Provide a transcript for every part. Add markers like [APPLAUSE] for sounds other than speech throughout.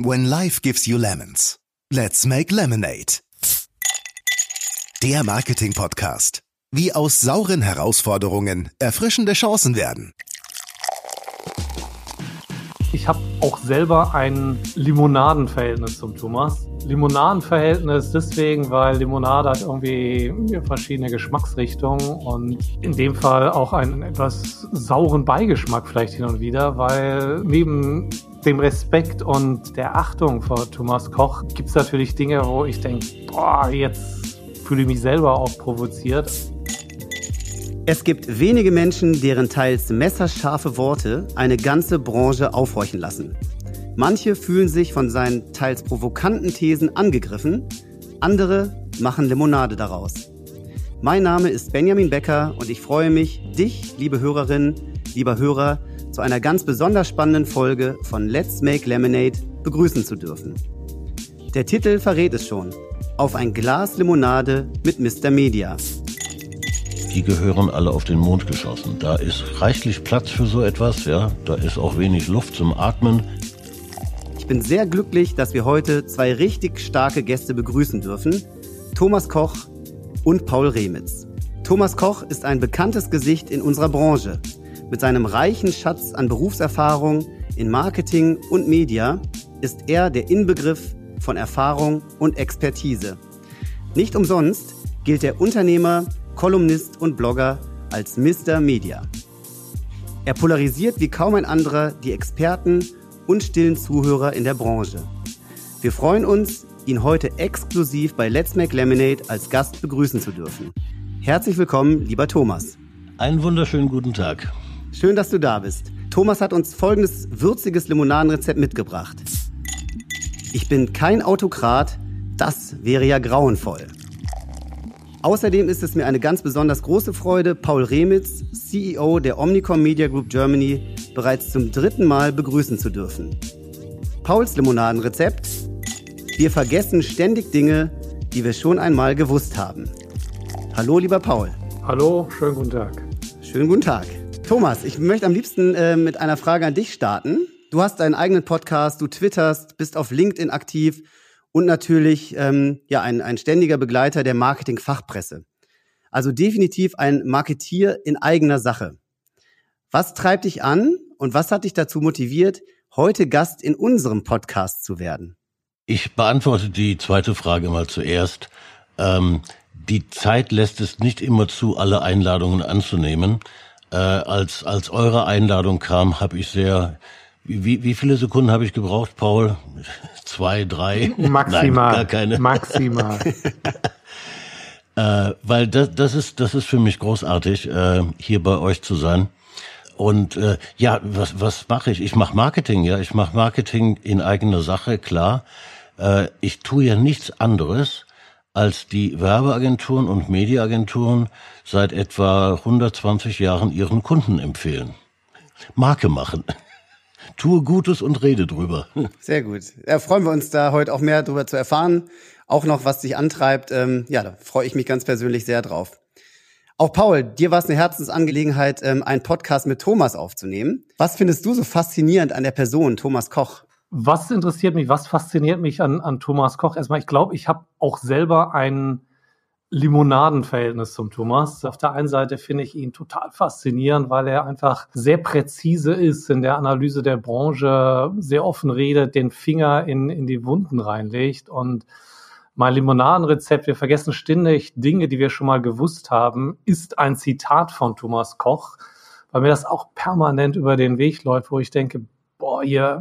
When life gives you lemons, let's make lemonade. Der Marketing-Podcast. Wie aus sauren Herausforderungen erfrischende Chancen werden. Ich habe auch selber ein Limonadenverhältnis zum Thomas. Limonadenverhältnis deswegen, weil Limonade hat irgendwie verschiedene Geschmacksrichtungen und in dem Fall auch einen etwas sauren Beigeschmack vielleicht hin und wieder, weil neben dem Respekt und der Achtung vor Thomas Koch gibt es natürlich Dinge, wo ich denke, boah, jetzt fühle ich mich selber auch provoziert. Es gibt wenige Menschen, deren teils messerscharfe Worte eine ganze Branche aufhorchen lassen. Manche fühlen sich von seinen teils provokanten Thesen angegriffen, andere machen Limonade daraus. Mein Name ist Benjamin Becker und ich freue mich, dich, liebe Hörerinnen, lieber Hörer, zu einer ganz besonders spannenden Folge von Let's Make Lemonade begrüßen zu dürfen. Der Titel verrät es schon. Auf ein Glas Limonade mit Mr. Media die gehören alle auf den Mond geschossen. Da ist reichlich Platz für so etwas, ja. Da ist auch wenig Luft zum Atmen. Ich bin sehr glücklich, dass wir heute zwei richtig starke Gäste begrüßen dürfen. Thomas Koch und Paul Remitz. Thomas Koch ist ein bekanntes Gesicht in unserer Branche. Mit seinem reichen Schatz an Berufserfahrung in Marketing und Media ist er der Inbegriff von Erfahrung und Expertise. Nicht umsonst gilt der Unternehmer Kolumnist und Blogger als Mr. Media. Er polarisiert wie kaum ein anderer die Experten und stillen Zuhörer in der Branche. Wir freuen uns, ihn heute exklusiv bei Let's Make Lemonade als Gast begrüßen zu dürfen. Herzlich willkommen, lieber Thomas. Einen wunderschönen guten Tag. Schön, dass du da bist. Thomas hat uns folgendes würziges Limonadenrezept mitgebracht. Ich bin kein Autokrat, das wäre ja grauenvoll. Außerdem ist es mir eine ganz besonders große Freude, Paul Remitz, CEO der Omnicom Media Group Germany, bereits zum dritten Mal begrüßen zu dürfen. Pauls Limonadenrezept. Wir vergessen ständig Dinge, die wir schon einmal gewusst haben. Hallo, lieber Paul. Hallo, schönen guten Tag. Schönen guten Tag. Thomas, ich möchte am liebsten äh, mit einer Frage an dich starten. Du hast deinen eigenen Podcast, du twitterst, bist auf LinkedIn aktiv und natürlich ähm, ja ein, ein ständiger Begleiter der Marketing-Fachpresse. Also definitiv ein Marketier in eigener Sache. Was treibt dich an und was hat dich dazu motiviert, heute Gast in unserem Podcast zu werden? Ich beantworte die zweite Frage mal zuerst. Ähm, die Zeit lässt es nicht immer zu, alle Einladungen anzunehmen. Äh, als, als eure Einladung kam, habe ich sehr wie, wie viele Sekunden habe ich gebraucht, Paul? [LAUGHS] Zwei, drei? Maximal. Nein, gar keine. [LAUGHS] Maximal. äh, weil das, das, ist, das ist für mich großartig, äh, hier bei euch zu sein. Und äh, ja, was, was mache ich? Ich mache Marketing, ja. Ich mache Marketing in eigener Sache, klar. Äh, ich tue ja nichts anderes, als die Werbeagenturen und Mediaagenturen seit etwa 120 Jahren ihren Kunden empfehlen. Marke machen. [LAUGHS] Tue Gutes und rede drüber. [LAUGHS] Sehr gut. Ja, freuen wir uns da heute auch mehr drüber zu erfahren. Auch noch, was dich antreibt. Ähm, ja, da freue ich mich ganz persönlich sehr drauf. Auch Paul, dir war es eine Herzensangelegenheit, ähm, einen Podcast mit Thomas aufzunehmen. Was findest du so faszinierend an der Person Thomas Koch? Was interessiert mich, was fasziniert mich an, an Thomas Koch? Erstmal, ich glaube, ich habe auch selber einen Limonadenverhältnis zum Thomas. Auf der einen Seite finde ich ihn total faszinierend, weil er einfach sehr präzise ist in der Analyse der Branche, sehr offen redet, den Finger in, in die Wunden reinlegt und mein Limonadenrezept, wir vergessen ständig Dinge, die wir schon mal gewusst haben, ist ein Zitat von Thomas Koch, weil mir das auch permanent über den Weg läuft, wo ich denke, boah, ihr,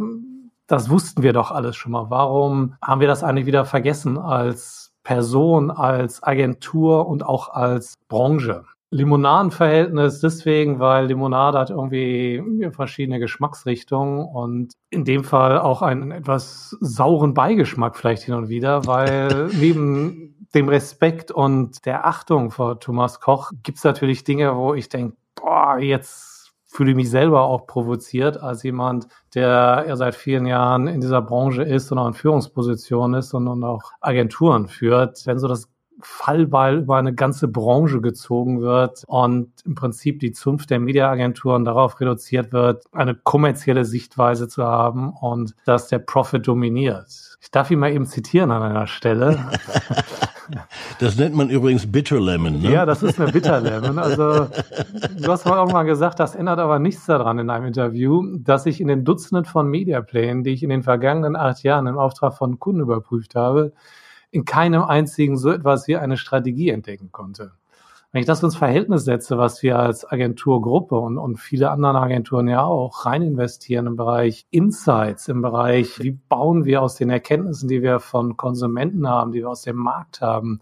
das wussten wir doch alles schon mal. Warum haben wir das eigentlich wieder vergessen als Person, als Agentur und auch als Branche. Limonadenverhältnis deswegen, weil Limonade hat irgendwie verschiedene Geschmacksrichtungen und in dem Fall auch einen etwas sauren Beigeschmack vielleicht hin und wieder, weil [LAUGHS] neben dem Respekt und der Achtung vor Thomas Koch gibt es natürlich Dinge, wo ich denke, boah, jetzt fühle mich selber auch provoziert als jemand, der ja seit vielen Jahren in dieser Branche ist und auch in Führungspositionen ist und, und auch Agenturen führt. Wenn so das Fallbeil über eine ganze Branche gezogen wird und im Prinzip die Zunft der Mediaagenturen darauf reduziert wird, eine kommerzielle Sichtweise zu haben und dass der Profit dominiert. Ich darf ihn mal eben zitieren an einer Stelle. [LAUGHS] Das nennt man übrigens Bitter Lemon, ne? Ja, das ist eine Bitter Lemon. Also, du hast mal mal gesagt, das ändert aber nichts daran in einem Interview, dass ich in den Dutzenden von Mediaplänen, die ich in den vergangenen acht Jahren im Auftrag von Kunden überprüft habe, in keinem einzigen so etwas wie eine Strategie entdecken konnte. Wenn ich das ins Verhältnis setze, was wir als Agenturgruppe und, und viele andere Agenturen ja auch rein investieren im Bereich Insights, im Bereich, wie bauen wir aus den Erkenntnissen, die wir von Konsumenten haben, die wir aus dem Markt haben,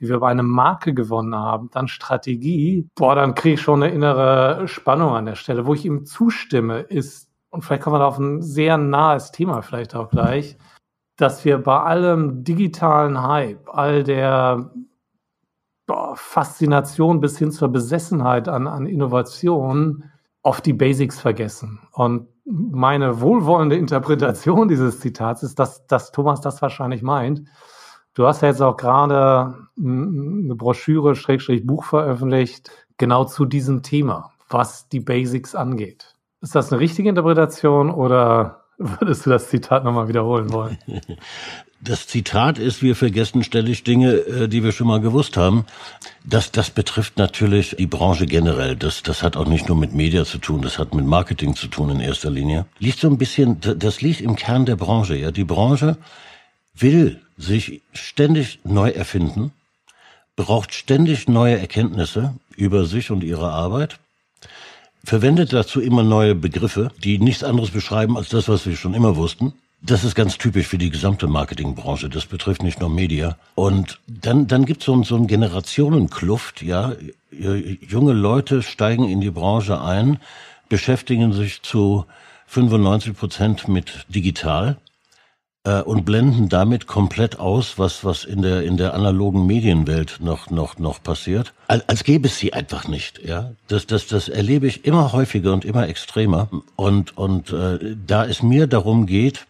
die wir bei einer Marke gewonnen haben, dann Strategie, boah, dann kriege ich schon eine innere Spannung an der Stelle. Wo ich ihm zustimme, ist, und vielleicht kommen wir da auf ein sehr nahes Thema vielleicht auch gleich, dass wir bei allem digitalen Hype, all der boah, Faszination bis hin zur Besessenheit an, an Innovation oft die Basics vergessen. Und meine wohlwollende Interpretation dieses Zitats ist, dass, dass Thomas das wahrscheinlich meint. Du hast ja jetzt auch gerade eine Broschüre, Schrägstrich Buch veröffentlicht, genau zu diesem Thema, was die Basics angeht. Ist das eine richtige Interpretation oder Würdest du das Zitat nochmal wiederholen wollen? [LAUGHS] Das Zitat ist, wir vergessen ständig Dinge, äh, die wir schon mal gewusst haben. Das, das betrifft natürlich die Branche generell. Das, das hat auch nicht nur mit Media zu tun, das hat mit Marketing zu tun in erster Linie. Liegt so ein bisschen, das liegt im Kern der Branche. Ja, die Branche will sich ständig neu erfinden, braucht ständig neue Erkenntnisse über sich und ihre Arbeit verwendet dazu immer neue Begriffe, die nichts anderes beschreiben als das, was wir schon immer wussten. Das ist ganz typisch für die gesamte Marketingbranche. Das betrifft nicht nur Media. Und dann, dann gibt es so, so eine Generationenkluft, ja. Junge Leute steigen in die Branche ein, beschäftigen sich zu 95 Prozent mit digital äh, und blenden damit komplett aus, was was in der in der analogen Medienwelt noch noch noch passiert, als, als gäbe es sie einfach nicht. Ja, das das das erlebe ich immer häufiger und immer extremer. Und und äh, da es mir darum geht,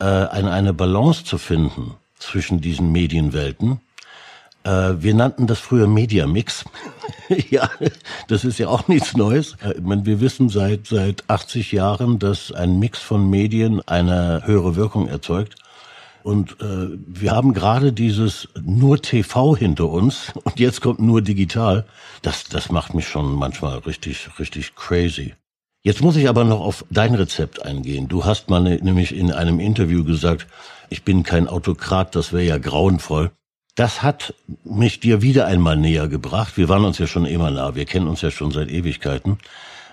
äh, eine eine Balance zu finden zwischen diesen Medienwelten wir nannten das früher Media Mix. [LAUGHS] ja, das ist ja auch nichts Neues. Äh, meine, wir wissen seit, seit 80 Jahren, dass ein Mix von Medien eine höhere Wirkung erzeugt. Und äh, wir haben gerade dieses nur TV hinter uns [LAUGHS] und jetzt kommt nur digital. Das, das macht mich schon manchmal richtig, richtig crazy. Jetzt muss ich aber noch auf dein Rezept eingehen. Du hast mal ne, nämlich in einem Interview gesagt, ich bin kein Autokrat, das wäre ja grauenvoll das hat mich dir wieder einmal näher gebracht. Wir waren uns ja schon immer nah, wir kennen uns ja schon seit Ewigkeiten,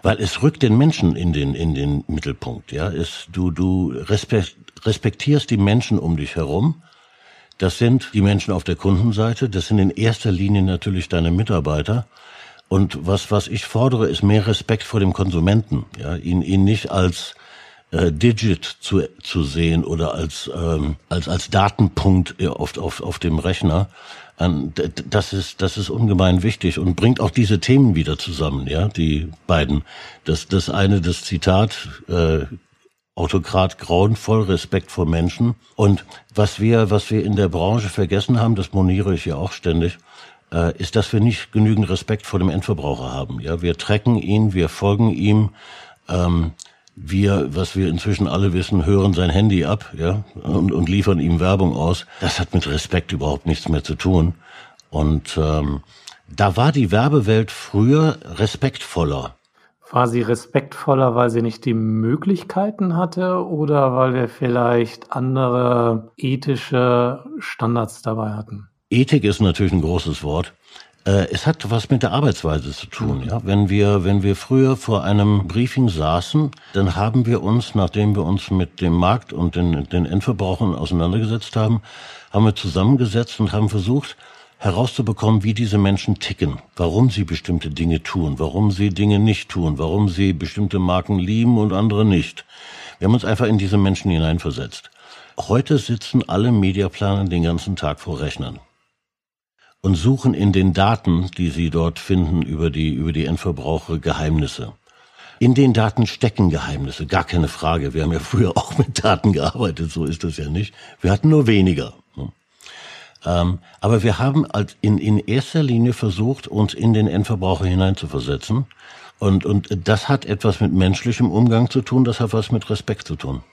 weil es rückt den Menschen in den in den Mittelpunkt. Ja, es, du du respektierst die Menschen um dich herum. Das sind die Menschen auf der Kundenseite. Das sind in erster Linie natürlich deine Mitarbeiter. Und was was ich fordere, ist mehr Respekt vor dem Konsumenten. Ja, ihn ihn nicht als äh, Digit zu, zu sehen oder als, ähm, als, als Datenpunkt auf, auf, auf dem Rechner. Das ist, das ist ungemein wichtig und bringt auch diese Themen wieder zusammen, ja, die beiden. Das, das eine, das Zitat, äh, Autokrat grauenvoll, Respekt vor Menschen. Und was wir, was wir in der Branche vergessen haben, das moniere ich ja auch ständig, äh, ist, dass wir nicht genügend Respekt vor dem Endverbraucher haben. Ja, wir trecken ihn, wir folgen ihm. Ähm, wir, was wir inzwischen alle wissen, hören sein Handy ab, ja, und, und liefern ihm Werbung aus. Das hat mit Respekt überhaupt nichts mehr zu tun. Und ähm, da war die Werbewelt früher respektvoller. War sie respektvoller, weil sie nicht die Möglichkeiten hatte oder weil wir vielleicht andere ethische Standards dabei hatten? Ethik ist natürlich ein großes Wort. Äh, es hat was mit der Arbeitsweise zu tun. Ja? Wenn wir, wenn wir früher vor einem Briefing saßen, dann haben wir uns, nachdem wir uns mit dem Markt und den, den Endverbrauchern auseinandergesetzt haben, haben wir zusammengesetzt und haben versucht, herauszubekommen, wie diese Menschen ticken, warum sie bestimmte Dinge tun, warum sie Dinge nicht tun, warum sie bestimmte Marken lieben und andere nicht. Wir haben uns einfach in diese Menschen hineinversetzt. Heute sitzen alle Mediaplaner den ganzen Tag vor Rechnern und suchen in den Daten, die sie dort finden über die, über die Endverbraucher, Geheimnisse. In den Daten stecken Geheimnisse, gar keine Frage. Wir haben ja früher auch mit Daten gearbeitet, so ist das ja nicht. Wir hatten nur weniger. Ähm, aber wir haben als in, in erster Linie versucht, uns in den Endverbraucher hineinzuversetzen. Und, und das hat etwas mit menschlichem Umgang zu tun, das hat was mit Respekt zu tun.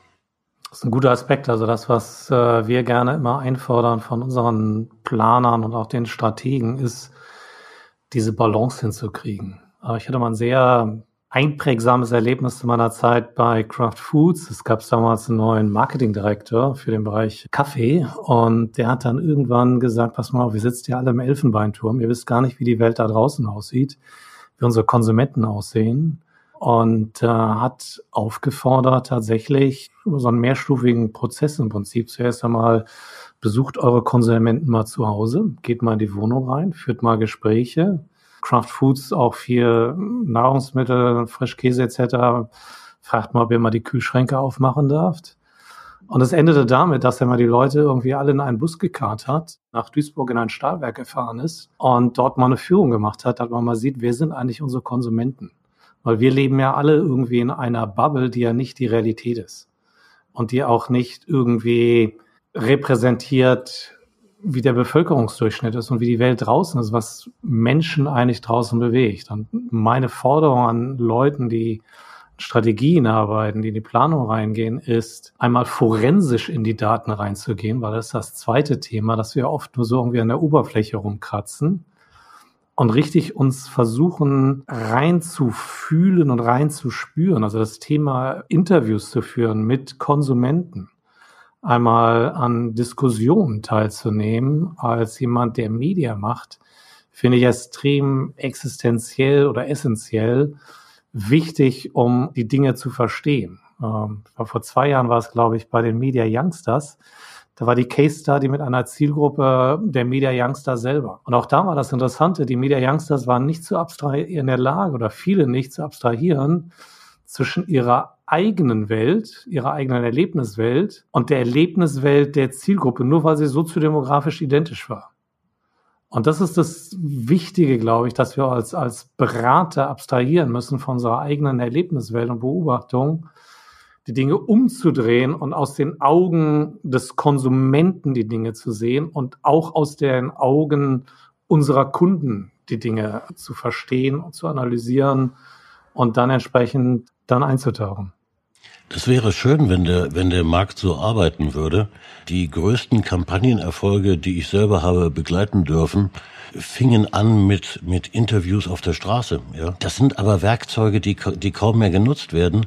Das ist ein guter Aspekt. Also das, was äh, wir gerne immer einfordern von unseren Planern und auch den Strategen, ist, diese Balance hinzukriegen. Aber ich hatte mal ein sehr einprägsames Erlebnis zu meiner Zeit bei Kraft Foods. Es gab damals einen neuen Marketingdirektor für den Bereich Kaffee und der hat dann irgendwann gesagt, pass mal auf, wir sitzen ja alle im Elfenbeinturm, ihr wisst gar nicht, wie die Welt da draußen aussieht, wie unsere Konsumenten aussehen und äh, hat aufgefordert, tatsächlich über so einen mehrstufigen Prozess im Prinzip zuerst einmal besucht eure Konsumenten mal zu Hause, geht mal in die Wohnung rein, führt mal Gespräche, Kraft Foods auch viel Nahrungsmittel, Frischkäse etc. Fragt mal, ob ihr mal die Kühlschränke aufmachen darf. Und es endete damit, dass er mal die Leute irgendwie alle in einen Bus gekarrt hat, nach Duisburg in ein Stahlwerk gefahren ist und dort mal eine Führung gemacht hat, dass man mal sieht, wer sind eigentlich unsere Konsumenten. Weil wir leben ja alle irgendwie in einer Bubble, die ja nicht die Realität ist. Und die auch nicht irgendwie repräsentiert, wie der Bevölkerungsdurchschnitt ist und wie die Welt draußen ist, was Menschen eigentlich draußen bewegt. Und meine Forderung an Leuten, die Strategien arbeiten, die in die Planung reingehen, ist einmal forensisch in die Daten reinzugehen, weil das ist das zweite Thema, dass wir oft nur so irgendwie an der Oberfläche rumkratzen und richtig uns versuchen reinzufühlen und reinzuspüren. Also das Thema Interviews zu führen mit Konsumenten einmal an Diskussionen teilzunehmen als jemand, der Media macht, finde ich extrem existenziell oder essentiell wichtig, um die Dinge zu verstehen. Ähm, vor zwei Jahren war es, glaube ich, bei den Media Youngsters. Da war die Case Study mit einer Zielgruppe der Media Youngsters selber. Und auch da war das Interessante. Die Media Youngsters waren nicht zu abstrahieren in der Lage oder viele nicht zu abstrahieren zwischen ihrer eigenen Welt, ihrer eigenen Erlebniswelt und der Erlebniswelt der Zielgruppe, nur weil sie soziodemografisch identisch war. Und das ist das Wichtige, glaube ich, dass wir als, als Berater abstrahieren müssen von unserer eigenen Erlebniswelt und Beobachtung, die Dinge umzudrehen und aus den Augen des Konsumenten die Dinge zu sehen und auch aus den Augen unserer Kunden die Dinge zu verstehen und zu analysieren und dann entsprechend dann einzutauchen. Das wäre schön, wenn der, wenn der Markt so arbeiten würde. Die größten Kampagnenerfolge, die ich selber habe begleiten dürfen, fingen an mit, mit Interviews auf der Straße. Ja. Das sind aber Werkzeuge, die, die kaum mehr genutzt werden,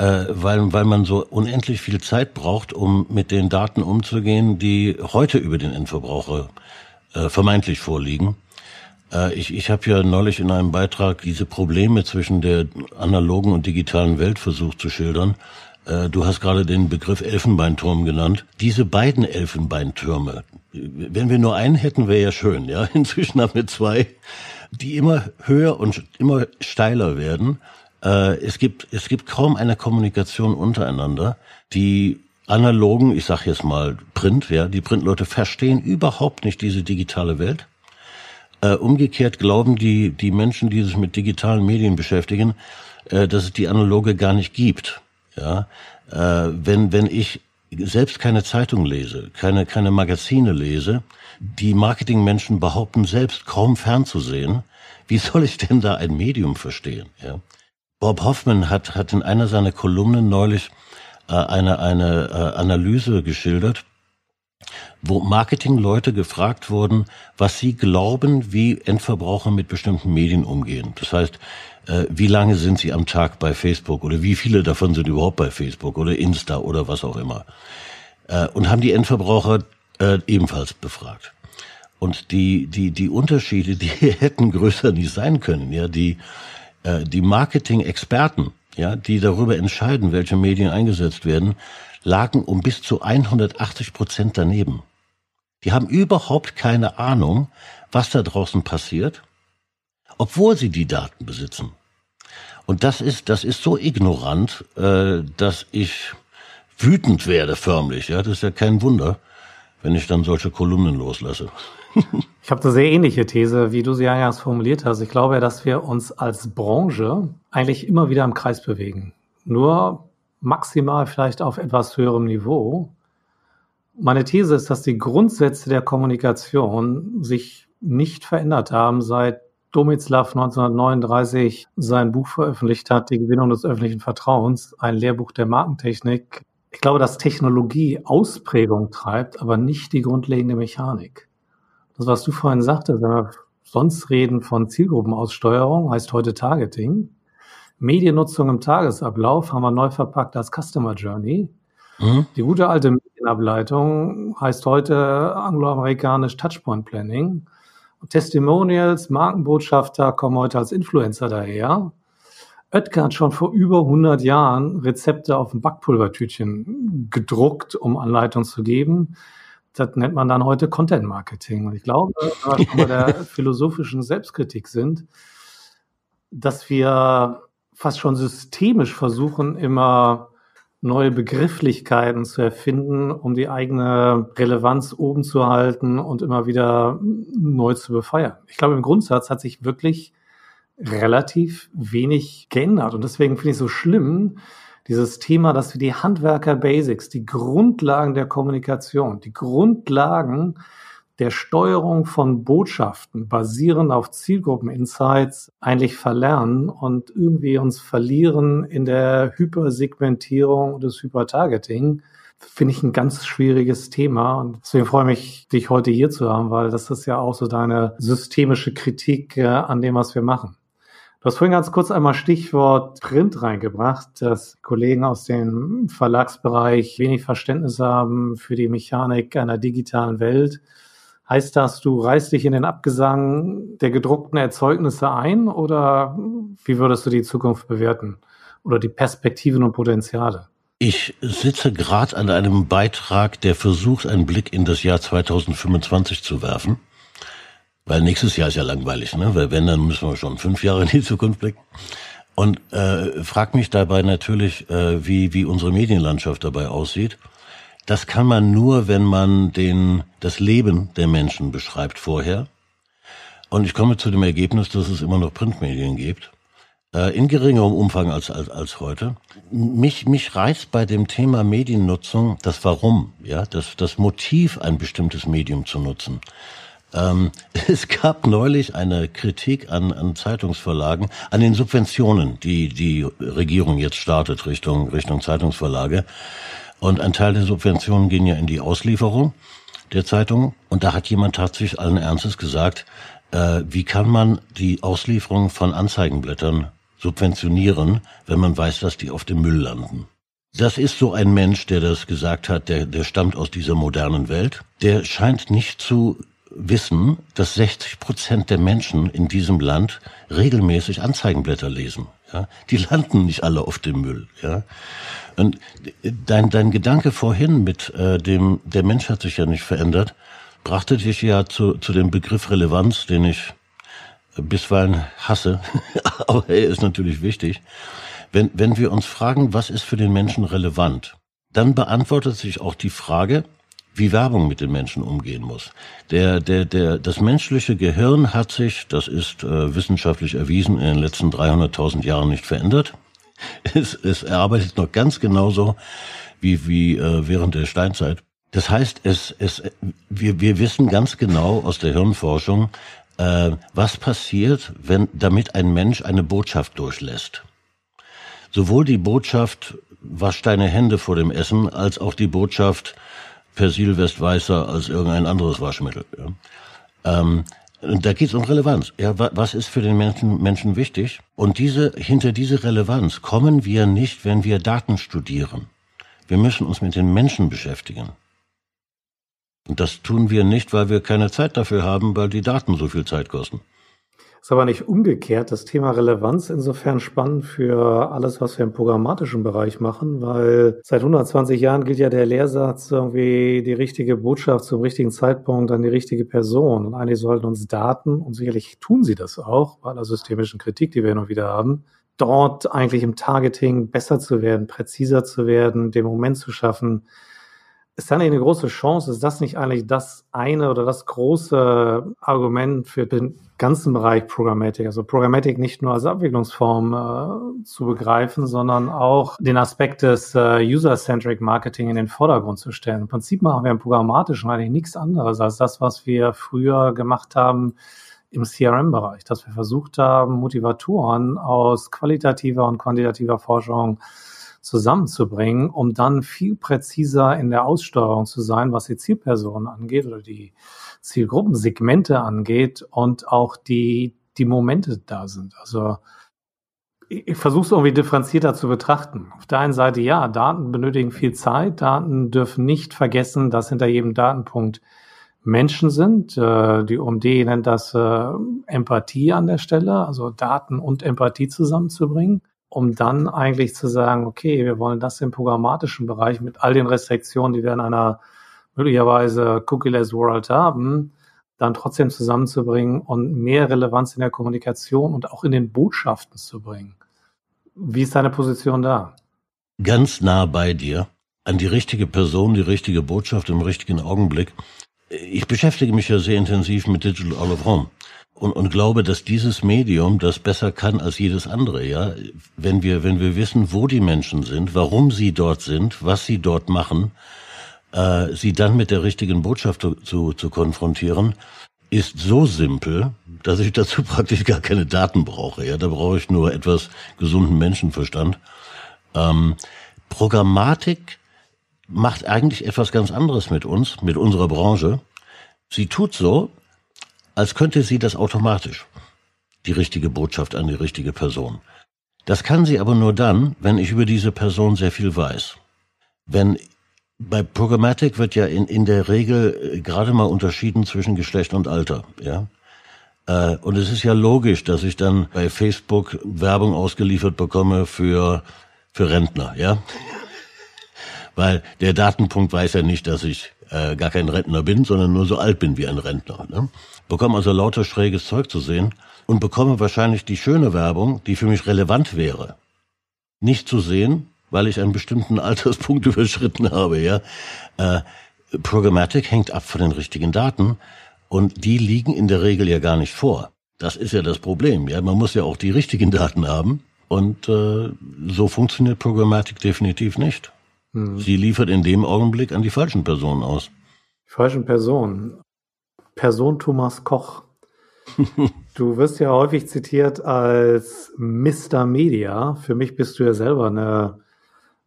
äh, weil, weil man so unendlich viel Zeit braucht, um mit den Daten umzugehen, die heute über den Endverbraucher äh, vermeintlich vorliegen. Äh, ich ich habe ja neulich in einem Beitrag diese Probleme zwischen der analogen und digitalen Welt versucht zu schildern. Äh, du hast gerade den Begriff Elfenbeinturm genannt. Diese beiden Elfenbeintürme, wenn wir nur einen hätten, wäre ja schön. Ja, [LAUGHS] inzwischen haben wir zwei, die immer höher und immer steiler werden. Äh, es gibt es gibt kaum eine Kommunikation untereinander. Die analogen, ich sag jetzt mal Print, ja, die Printleute verstehen überhaupt nicht diese digitale Welt. Äh, umgekehrt glauben die, die Menschen, die sich mit digitalen Medien beschäftigen, äh, dass es die analoge gar nicht gibt. Ja, äh, wenn, wenn ich selbst keine Zeitung lese, keine, keine Magazine lese, die Marketingmenschen behaupten selbst kaum fernzusehen, wie soll ich denn da ein Medium verstehen? Ja? Bob Hoffman hat, hat in einer seiner Kolumnen neulich äh, eine, eine äh, Analyse geschildert, wo Marketingleute gefragt wurden, was sie glauben, wie Endverbraucher mit bestimmten Medien umgehen. Das heißt, äh, wie lange sind sie am Tag bei Facebook oder wie viele davon sind überhaupt bei Facebook oder Insta oder was auch immer. Äh, und haben die Endverbraucher äh, ebenfalls befragt. Und die, die, die Unterschiede, [LAUGHS] die hätten größer nicht sein können. Ja, die, die Marketing-Experten, ja, die darüber entscheiden, welche Medien eingesetzt werden, lagen um bis zu 180 Prozent daneben. Die haben überhaupt keine Ahnung, was da draußen passiert, obwohl sie die Daten besitzen. Und das ist, das ist so ignorant, äh, dass ich wütend werde förmlich. Ja, das ist ja kein Wunder, wenn ich dann solche Kolumnen loslasse. Ich habe eine sehr ähnliche These, wie du sie eingangs formuliert hast. Ich glaube, dass wir uns als Branche eigentlich immer wieder im Kreis bewegen. Nur maximal vielleicht auf etwas höherem Niveau Meine These ist, dass die Grundsätze der Kommunikation sich nicht verändert haben, seit Domitzlaff 1939 sein Buch veröffentlicht hat, Die Gewinnung des öffentlichen Vertrauens, ein Lehrbuch der Markentechnik. Ich glaube, dass Technologie Ausprägung treibt, aber nicht die grundlegende Mechanik. Das, was du vorhin sagtest, wenn wir sonst reden von Zielgruppenaussteuerung, heißt heute Targeting. Mediennutzung im Tagesablauf haben wir neu verpackt als Customer Journey. Mhm. Die gute alte Medienableitung heißt heute angloamerikanisch Touchpoint Planning. Testimonials, Markenbotschafter kommen heute als Influencer daher. Oetker hat schon vor über 100 Jahren Rezepte auf dem Backpulvertütchen gedruckt, um Anleitung zu geben. Das nennt man dann heute Content Marketing. Und ich glaube, wenn wir schon bei der [LAUGHS] philosophischen Selbstkritik sind, dass wir fast schon systemisch versuchen, immer neue Begrifflichkeiten zu erfinden, um die eigene Relevanz oben zu halten und immer wieder neu zu befeiern. Ich glaube, im Grundsatz hat sich wirklich relativ wenig geändert. Und deswegen finde ich so schlimm, dieses Thema, dass wir die Handwerker-Basics, die Grundlagen der Kommunikation, die Grundlagen der Steuerung von Botschaften basierend auf Zielgruppen-Insights eigentlich verlernen und irgendwie uns verlieren in der Hypersegmentierung und des Hypertargeting, finde ich ein ganz schwieriges Thema. Und deswegen freue ich mich, dich heute hier zu haben, weil das ist ja auch so deine systemische Kritik äh, an dem, was wir machen. Du hast vorhin ganz kurz einmal Stichwort Print reingebracht, dass Kollegen aus dem Verlagsbereich wenig Verständnis haben für die Mechanik einer digitalen Welt. Heißt das, du reißt dich in den Abgesang der gedruckten Erzeugnisse ein oder wie würdest du die Zukunft bewerten oder die Perspektiven und Potenziale? Ich sitze gerade an einem Beitrag, der versucht, einen Blick in das Jahr 2025 zu werfen. Weil nächstes Jahr ist ja langweilig, ne? Weil wenn, dann müssen wir schon fünf Jahre in die Zukunft blicken. Und äh, frag mich dabei natürlich, äh, wie, wie unsere Medienlandschaft dabei aussieht. Das kann man nur, wenn man den, das Leben der Menschen beschreibt vorher. Und ich komme zu dem Ergebnis, dass es immer noch Printmedien gibt. Äh, in geringerem Umfang als, als, als heute. Mich, mich reizt bei dem Thema Mediennutzung das Warum, ja, das, das Motiv, ein bestimmtes Medium zu nutzen. Ähm, [LAUGHS] es gab neulich eine Kritik an, an Zeitungsverlagen, an den Subventionen, die die Regierung jetzt startet Richtung, Richtung Zeitungsverlage. Und ein Teil der Subventionen ging ja in die Auslieferung der Zeitungen. Und da hat jemand tatsächlich allen Ernstes gesagt, äh, wie kann man die Auslieferung von Anzeigenblättern subventionieren, wenn man weiß, dass die auf dem Müll landen? Das ist so ein Mensch, der das gesagt hat, der, der stammt aus dieser modernen Welt. Der scheint nicht zu wissen, dass 60 Prozent der Menschen in diesem Land regelmäßig Anzeigenblätter lesen. Ja, die landen nicht alle auf dem Müll. Ja, und dein, dein Gedanke vorhin mit äh, dem, der Mensch hat sich ja nicht verändert, brachte dich ja zu, zu dem Begriff Relevanz, den ich bisweilen hasse, [LAUGHS] aber er ist natürlich wichtig. Wenn, wenn wir uns fragen, was ist für den Menschen relevant, dann beantwortet sich auch die Frage, wie Werbung mit den Menschen umgehen muss. Der, der, der, das menschliche Gehirn hat sich, das ist äh, wissenschaftlich erwiesen, in den letzten 300.000 Jahren nicht verändert. [LAUGHS] Es, es arbeitet noch ganz genauso wie, wie äh, während der Steinzeit. Das heißt, es, es, wir, wir wissen ganz genau aus der Hirnforschung, äh, was passiert, wenn damit ein Mensch eine Botschaft durchlässt. Sowohl die Botschaft, wasch deine Hände vor dem Essen, als auch die Botschaft, Persil weißer als irgendein anderes Waschmittel. Ja. Ähm, da geht es um Relevanz. Ja, was ist für den Menschen, Menschen wichtig? Und diese, hinter diese Relevanz kommen wir nicht, wenn wir Daten studieren. Wir müssen uns mit den Menschen beschäftigen. Und das tun wir nicht, weil wir keine Zeit dafür haben, weil die Daten so viel Zeit kosten. Ist aber nicht umgekehrt das Thema Relevanz insofern spannend für alles, was wir im programmatischen Bereich machen, weil seit 120 Jahren gilt ja der Lehrsatz irgendwie die richtige Botschaft zum richtigen Zeitpunkt an die richtige Person. Und eigentlich sollten uns Daten, und sicherlich tun sie das auch, bei aller systemischen Kritik, die wir noch wieder haben, dort eigentlich im Targeting besser zu werden, präziser zu werden, den Moment zu schaffen, ist da nicht eine große Chance? Ist das nicht eigentlich das eine oder das große Argument für den ganzen Bereich Programmatic? Also Programmatic nicht nur als Abwicklungsform äh, zu begreifen, sondern auch den Aspekt des äh, User-Centric Marketing in den Vordergrund zu stellen. Im Prinzip machen wir im Programmatischen eigentlich nichts anderes als das, was wir früher gemacht haben im CRM-Bereich, dass wir versucht haben, Motivatoren aus qualitativer und quantitativer Forschung zusammenzubringen, um dann viel präziser in der Aussteuerung zu sein, was die Zielpersonen angeht oder die Zielgruppensegmente angeht und auch die, die Momente da sind. Also ich versuche es irgendwie differenzierter zu betrachten. Auf der einen Seite, ja, Daten benötigen viel Zeit. Daten dürfen nicht vergessen, dass hinter jedem Datenpunkt Menschen sind. Äh, die OMD nennt das äh, Empathie an der Stelle, also Daten und Empathie zusammenzubringen um dann eigentlich zu sagen, okay, wir wollen das im programmatischen Bereich mit all den Restriktionen, die wir in einer möglicherweise cookie-less World haben, dann trotzdem zusammenzubringen und mehr Relevanz in der Kommunikation und auch in den Botschaften zu bringen. Wie ist deine Position da? Ganz nah bei dir, an die richtige Person, die richtige Botschaft im richtigen Augenblick. Ich beschäftige mich ja sehr intensiv mit Digital All of Home und, und glaube, dass dieses Medium das besser kann als jedes andere, ja. Wenn wir, wenn wir wissen, wo die Menschen sind, warum sie dort sind, was sie dort machen, äh, sie dann mit der richtigen Botschaft zu, zu, konfrontieren, ist so simpel, dass ich dazu [LAUGHS] praktisch gar keine Daten brauche. Ja, da brauche ich nur etwas gesunden Menschenverstand. Ähm, Programmatik macht eigentlich etwas ganz anderes mit uns, mit unserer Branche. Sie tut so, als könnte sie das automatisch. Die richtige Botschaft an die richtige Person. Das kann sie aber nur dann, wenn ich über diese Person sehr viel weiß. Wenn bei Programmatic wird ja in, in der Regel äh, gerade mal unterschieden zwischen Geschlecht und Alter, ja. Äh, und es ist ja logisch, dass ich dann bei Facebook Werbung ausgeliefert bekomme für, für Rentner, ja. [LAUGHS] Weil der Datenpunkt weiß ja nicht, dass ich äh, gar kein Rentner bin, sondern nur so alt bin wie ein Rentner. Ne? Bekomme also lauter schräges Zeug zu sehen und bekomme wahrscheinlich die schöne Werbung, die für mich relevant wäre, nicht zu sehen, weil ich einen bestimmten [LAUGHS] Alterspunkt überschritten habe. Ja, äh, Programmatic hängt ab von den richtigen Daten und die liegen in der Regel ja gar nicht vor. Das ist ja das Problem. Ja, man muss ja auch die richtigen Daten haben und äh, so funktioniert Programmatic definitiv nicht. Hm. Sie liefert in dem Augenblick an die falschen Personen aus. Die falschen Personen. Person Thomas Koch. du wirst ja häufig zitiert als Mr. Media. Für mich bist du ja selber eine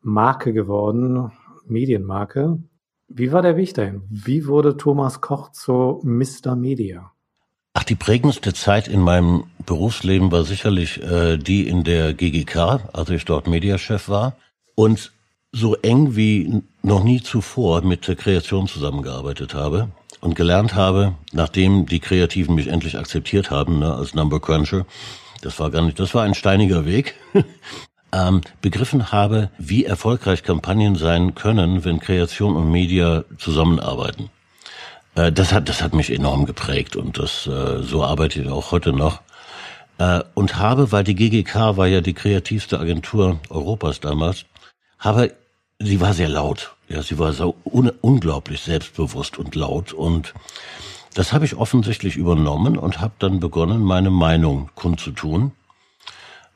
Marke geworden, Medienmarke. Wie war der Weg dahin? Wie wurde Thomas Koch zu Mr. Media? Ach, die prägendste Zeit in meinem Berufsleben war sicherlich äh, die in der GGK, als ich dort Mediachef war. Und so eng wie noch nie zuvor mit der Kreation zusammengearbeitet habe und gelernt habe, nachdem die Kreativen mich endlich akzeptiert haben ne, als Number Cruncher, das war gar nicht, das war ein steiniger Weg, [LAUGHS] ähm, begriffen habe, wie erfolgreich Kampagnen sein können, wenn Kreation und Media zusammenarbeiten. Äh, das hat, das hat mich enorm geprägt und das äh, so arbeite ich auch heute noch. Äh, und habe, weil die GGK war ja die kreativste Agentur Europas damals, habe sie war sehr laut. Ja, sie war so un unglaublich selbstbewusst und laut und das habe ich offensichtlich übernommen und habe dann begonnen, meine Meinung kundzutun.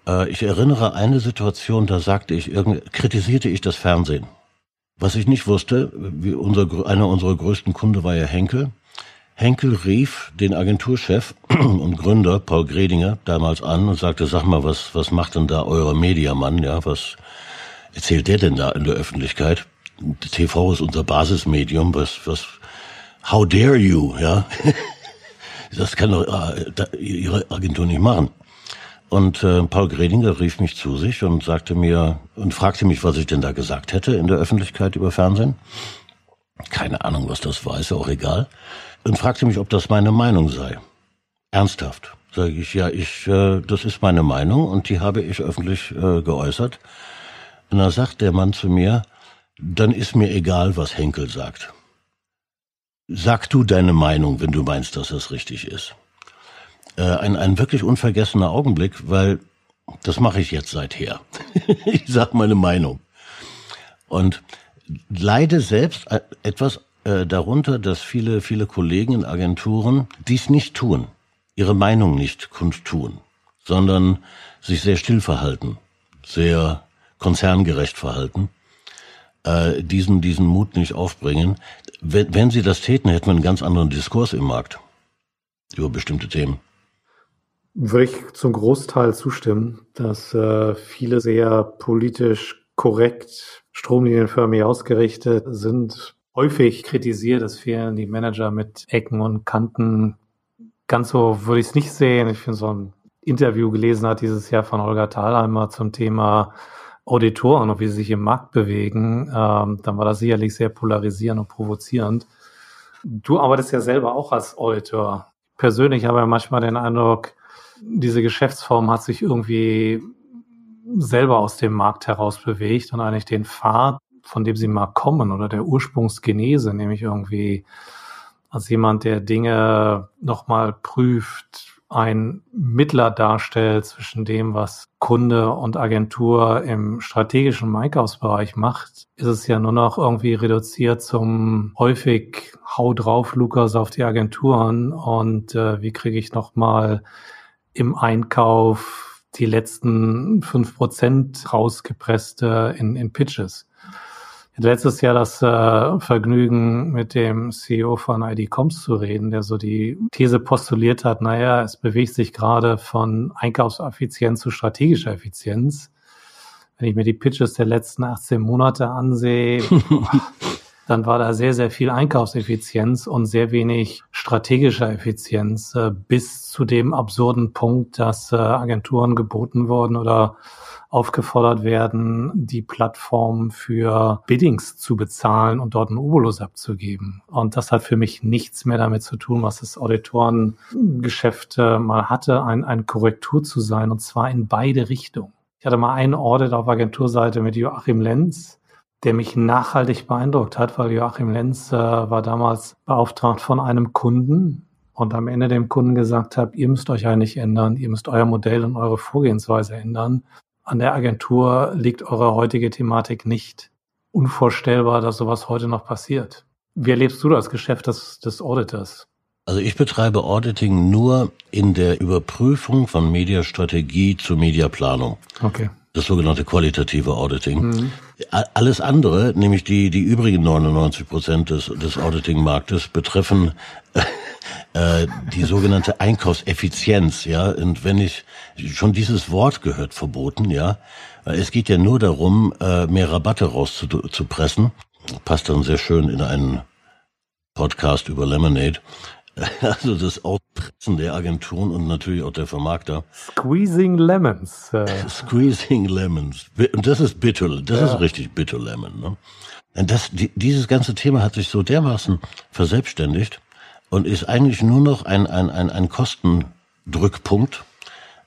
Äh, ich erinnere eine Situation, da sagte ich, kritisierte ich das Fernsehen. Was ich nicht wusste, wie unser, einer unserer größten Kunde war ja Henkel. Henkel rief den Agenturchef [CLEARS THROAT] und Gründer Paul Gredinger damals an und sagte, sag mal, was, was macht denn da euer Mediamann, ja, was, erzählt der denn da in der Öffentlichkeit? TV ist unser Basismedium, was, was, how dare you, ja? [LAUGHS] das kann doch äh, ihre Agentur nicht machen. Und äh, Paul Gredinger rief mich zu sich und sagte mir und fragte mich, was ich denn da gesagt hätte in der Öffentlichkeit über Fernsehen. Keine Ahnung, was das war, ist ja auch egal. Und fragte mich, ob das meine Meinung sei. Ernsthaft. Sage ich, ja, ich, äh, das ist meine Meinung und die habe ich öffentlich äh, geäußert. Und da sagt der Mann zu mir, dann ist mir egal, was Henkel sagt. Sag du deine Meinung, wenn du meinst, dass das richtig ist. Äh, ein, ein wirklich unvergessener Augenblick, weil das mache ich jetzt seither. [LAUGHS] ich sag meine Meinung. Und leide selbst äh, etwas äh, darunter, dass viele, viele Kollegen in Agenturen dies nicht tun, ihre Meinung nicht kundtun, sondern sich sehr still verhalten, sehr konzerngerecht verhalten, äh, diesen, diesen Mut nicht aufbringen. Wenn, wenn sie das täten, hätten wir einen ganz anderen Diskurs im Markt über bestimmte Themen. Würde ich zum Großteil zustimmen, dass äh, viele sehr politisch korrekt stromlinienförmig ausgerichtet sind. Häufig kritisiert, es fehlen die Manager mit Ecken und Kanten. Ganz so würde ich es nicht sehen. Ich finde so ein Interview gelesen hat dieses Jahr von Olga Thalheimer zum Thema Auditoren und wie sie sich im Markt bewegen, ähm, dann war das sicherlich sehr polarisierend und provozierend. Du arbeitest ja selber auch als Auditor. Persönlich habe ich manchmal den Eindruck, diese Geschäftsform hat sich irgendwie selber aus dem Markt heraus bewegt und eigentlich den Pfad, von dem sie mal kommen oder der Ursprungsgenese, nämlich irgendwie als jemand, der Dinge nochmal prüft, ein Mittler darstellt zwischen dem, was Kunde und Agentur im strategischen Einkaufsbereich macht, ist es ja nur noch irgendwie reduziert zum häufig Hau drauf, Lukas, auf die Agenturen und äh, wie kriege ich nochmal im Einkauf die letzten fünf Prozent rausgepresste in, in Pitches. Letztes Jahr das äh, Vergnügen, mit dem CEO von ID.Coms zu reden, der so die These postuliert hat, naja, es bewegt sich gerade von Einkaufseffizienz zu strategischer Effizienz. Wenn ich mir die Pitches der letzten 18 Monate ansehe, [LAUGHS] dann war da sehr, sehr viel Einkaufseffizienz und sehr wenig strategischer Effizienz äh, bis zu dem absurden Punkt, dass äh, Agenturen geboten wurden oder aufgefordert werden, die Plattform für Biddings zu bezahlen und dort einen Obolus abzugeben. Und das hat für mich nichts mehr damit zu tun, was das Auditorengeschäft mal hatte, ein, ein Korrektur zu sein, und zwar in beide Richtungen. Ich hatte mal einen Audit auf Agenturseite mit Joachim Lenz, der mich nachhaltig beeindruckt hat, weil Joachim Lenz äh, war damals beauftragt von einem Kunden und am Ende dem Kunden gesagt hat, ihr müsst euch eigentlich ändern, ihr müsst euer Modell und eure Vorgehensweise ändern. An der Agentur liegt eure heutige Thematik nicht. Unvorstellbar, dass sowas heute noch passiert. Wie erlebst du das Geschäft des, des Auditors? Also ich betreibe Auditing nur in der Überprüfung von Mediastrategie zur Mediaplanung. Okay das sogenannte qualitative Auditing. Mhm. Alles andere, nämlich die, die übrigen 99 Prozent des, des Auditing-Marktes, betreffen [LAUGHS] äh, die sogenannte Einkaufseffizienz. Ja, und wenn ich schon dieses Wort gehört, verboten, ja, es geht ja nur darum, äh, mehr Rabatte rauszupressen. Passt dann sehr schön in einen Podcast über Lemonade. [LAUGHS] Also das Auspressen der Agenturen und natürlich auch der Vermarkter. Squeezing Lemons. Äh. Squeezing Lemons. Und das ist bitter, das ja. ist richtig bitter Lemon. Ne? Und das, die, dieses ganze Thema hat sich so dermaßen verselbstständigt und ist eigentlich nur noch ein, ein, ein, ein Kostendrückpunkt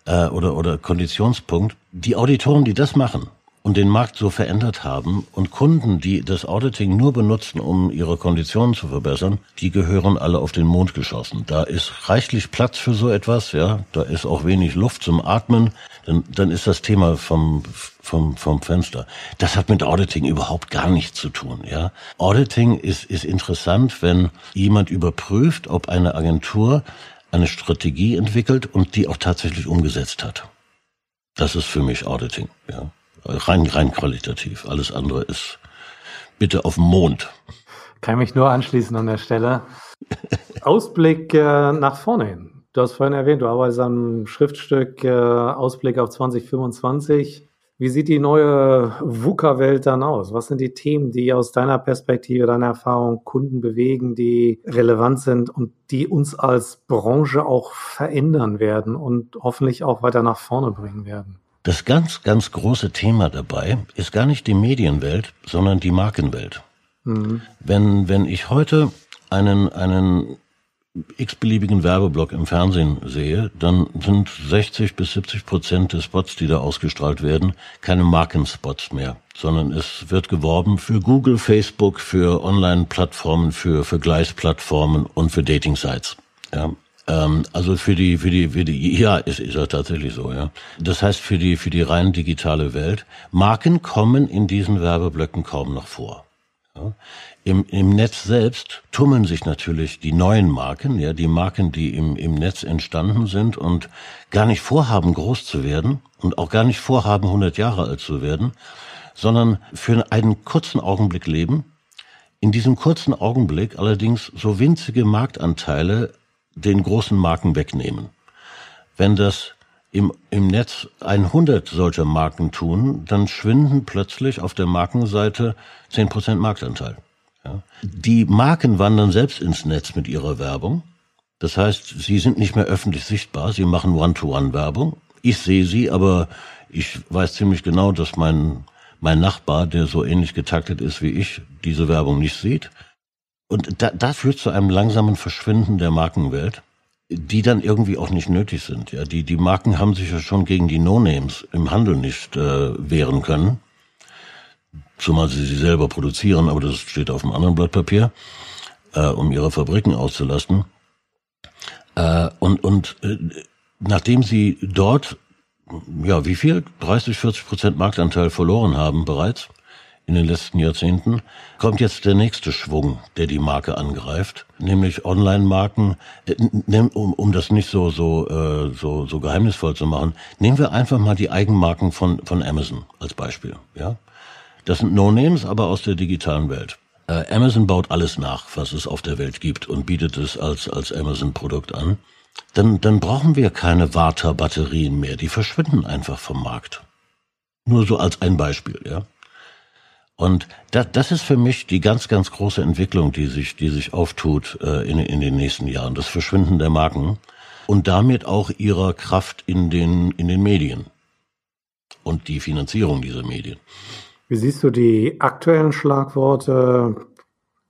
äh, oder, oder Konditionspunkt. Die Auditoren, die das machen, und den Markt so verändert haben und Kunden, die das Auditing nur benutzen, um ihre Konditionen zu verbessern, die gehören alle auf den Mond geschossen. Da ist reichlich Platz für so etwas, ja, da ist auch wenig Luft zum Atmen, dann, dann ist das Thema vom, vom, vom Fenster. Das hat mit Auditing überhaupt gar nichts zu tun, ja. Auditing ist, ist interessant, wenn jemand überprüft, ob eine Agentur eine Strategie entwickelt und die auch tatsächlich umgesetzt hat. Das ist für mich Auditing, ja. Rein, rein qualitativ. Alles andere ist bitte auf dem Mond. Kann mich nur anschließen an der Stelle. [LAUGHS] Ausblick äh, nach vorne hin. Du hast vorhin erwähnt, du arbeitest am Schriftstück äh, Ausblick auf 2025. Wie sieht die neue VUCA-Welt dann aus? Was sind die Themen, die aus deiner Perspektive, deiner Erfahrung Kunden bewegen, die relevant sind und die uns als Branche auch verändern werden und hoffentlich auch weiter nach vorne bringen werden? Das ganz, ganz große Thema dabei ist gar nicht die Medienwelt, sondern die Markenwelt. Mhm. Wenn, wenn ich heute einen, einen x-beliebigen Werbeblock im Fernsehen sehe, dann sind 60 bis 70 Prozent des Spots, die da ausgestrahlt werden, keine Markenspots mehr, sondern es wird geworben für Google, Facebook, für Online-Plattformen, für Vergleichsplattformen und für Dating-Sites. Ja, ähm, also für die, für die, für die, ja, ist, ist ja tatsächlich so, ja. Das heißt für die, für die rein digitale Welt. Marken kommen in diesen Werbeblöcken kaum noch vor. Ja. Im, Im Netz selbst tummeln sich natürlich die neuen Marken, ja, die Marken, die im, im Netz entstanden sind und gar nicht vorhaben, groß zu werden und auch gar nicht vorhaben, 100 Jahre alt zu werden, sondern für einen kurzen Augenblick leben, in diesem kurzen Augenblick allerdings so winzige Marktanteile den großen Marken wegnehmen. Wenn das im, im Netz 100 solcher Marken tun, dann schwinden plötzlich auf der Markenseite 10% Marktanteil. Ja. Die Marken wandern selbst ins Netz mit ihrer Werbung. Das heißt, sie sind nicht mehr öffentlich sichtbar, sie machen One-to-One-Werbung. Ich sehe sie, aber ich weiß ziemlich genau, dass mein, mein Nachbar, der so ähnlich getaktet ist wie ich, diese Werbung nicht sieht. Und da, das führt zu einem langsamen Verschwinden der Markenwelt die dann irgendwie auch nicht nötig sind. Ja, die die Marken haben sich ja schon gegen die No-Names im Handel nicht äh, wehren können, zumal sie sie selber produzieren, aber das steht auf einem anderen Blatt Papier, äh, um ihre Fabriken auszulasten. Äh, und und äh, nachdem sie dort ja wie viel 30 40 Prozent Marktanteil verloren haben bereits in den letzten Jahrzehnten, kommt jetzt der nächste Schwung, der die Marke angreift, nämlich Online-Marken. Äh, um, um das nicht so so äh, so so geheimnisvoll zu machen, nehmen wir einfach mal die Eigenmarken von von Amazon als Beispiel. Ja, das sind No-Names, aber aus der digitalen Welt. Äh, Amazon baut alles nach, was es auf der Welt gibt und bietet es als als Amazon-Produkt an. Dann dann brauchen wir keine Warta-Batterien mehr. Die verschwinden einfach vom Markt. Nur so als ein Beispiel, ja. Und das, das ist für mich die ganz, ganz große Entwicklung, die sich, die sich auftut äh, in, in den nächsten Jahren. Das Verschwinden der Marken und damit auch ihrer Kraft in den, in den Medien und die Finanzierung dieser Medien. Wie siehst du die aktuellen Schlagworte?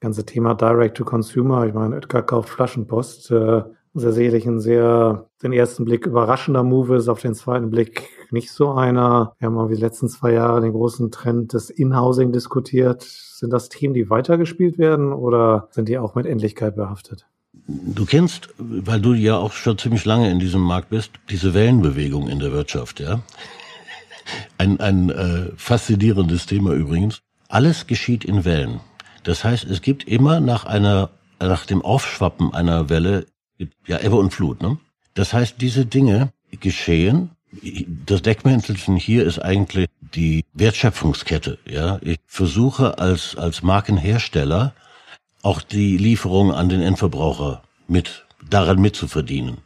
Ganze Thema Direct to Consumer. Ich meine, Oetker kauft Flaschenpost. Äh, sehr sicherlich ein sehr, den ersten Blick überraschender Move ist, auf den zweiten Blick nicht so einer. Wir haben mal wie die letzten zwei Jahre den großen Trend des In-Housing diskutiert. Sind das Themen, die weitergespielt werden oder sind die auch mit Endlichkeit behaftet? Du kennst, weil du ja auch schon ziemlich lange in diesem Markt bist, diese Wellenbewegung in der Wirtschaft, ja? Ein, ein äh, faszinierendes Thema übrigens. Alles geschieht in Wellen. Das heißt, es gibt immer nach einer, nach dem Aufschwappen einer Welle, ja, Ebbe und Flut, ne? Das heißt, diese Dinge geschehen das Deckmäntelchen hier ist eigentlich die Wertschöpfungskette. Ja, ich versuche als als Markenhersteller auch die Lieferung an den Endverbraucher mit daran mitzuverdienen.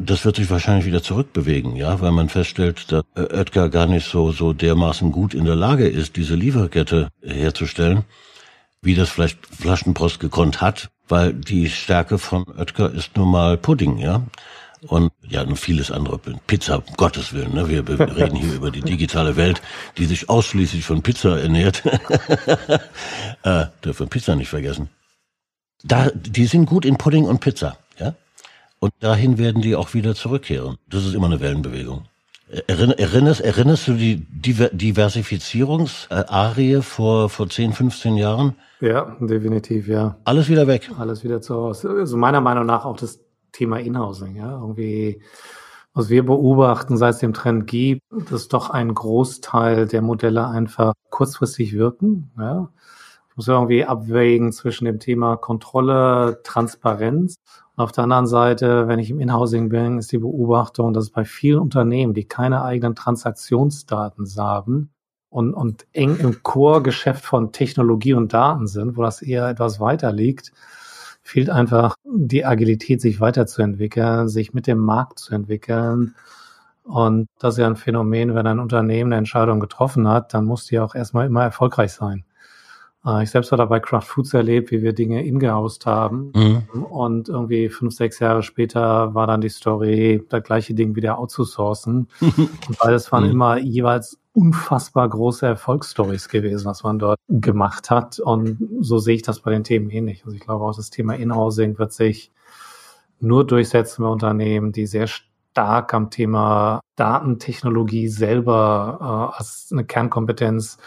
Das wird sich wahrscheinlich wieder zurückbewegen, ja, weil man feststellt, dass Oetker gar nicht so so dermaßen gut in der Lage ist, diese Lieferkette herzustellen, wie das vielleicht Flaschenpost gekonnt hat, weil die Stärke von Oetker ist nun mal Pudding, ja und ja, und vieles andere. Pizza, um Gottes Willen. Ne? Wir, wir reden hier über die digitale Welt, die sich ausschließlich von Pizza ernährt. [LAUGHS] äh, dürfen Pizza nicht vergessen. Da, die sind gut in Pudding und Pizza, ja. Und dahin werden die auch wieder zurückkehren. Das ist immer eine Wellenbewegung. Erinnerst, erinnerst du die Diversifizierungsarie vor, vor 10, 15 Jahren? Ja, definitiv, ja. Alles wieder weg. Alles wieder zu Hause. Also meiner Meinung nach auch das Thema Inhousing, ja, irgendwie, was wir beobachten, seit es den Trend gibt, dass doch ein Großteil der Modelle einfach kurzfristig wirken, ja. Ich muss irgendwie abwägen zwischen dem Thema Kontrolle, Transparenz. Und auf der anderen Seite, wenn ich im Inhousing bin, ist die Beobachtung, dass bei vielen Unternehmen, die keine eigenen Transaktionsdaten haben, und, und eng im Core-Geschäft von Technologie und Daten sind, wo das eher etwas weiter liegt, fehlt einfach die Agilität, sich weiterzuentwickeln, sich mit dem Markt zu entwickeln. Und das ist ja ein Phänomen, wenn ein Unternehmen eine Entscheidung getroffen hat, dann muss die auch erstmal immer erfolgreich sein. Äh, ich selbst habe bei Kraft Foods erlebt, wie wir Dinge ingehaust haben. Mhm. Und irgendwie fünf, sechs Jahre später war dann die Story, das gleiche Ding wieder outzusourcen. [LAUGHS] Und beides waren mhm. immer jeweils unfassbar große Erfolgsstories gewesen, was man dort gemacht hat. Und so sehe ich das bei den Themen ähnlich. Also ich glaube auch, das Thema Inhousing wird sich nur durchsetzen bei Unternehmen, die sehr stark am Thema Datentechnologie selber äh, als eine Kernkompetenz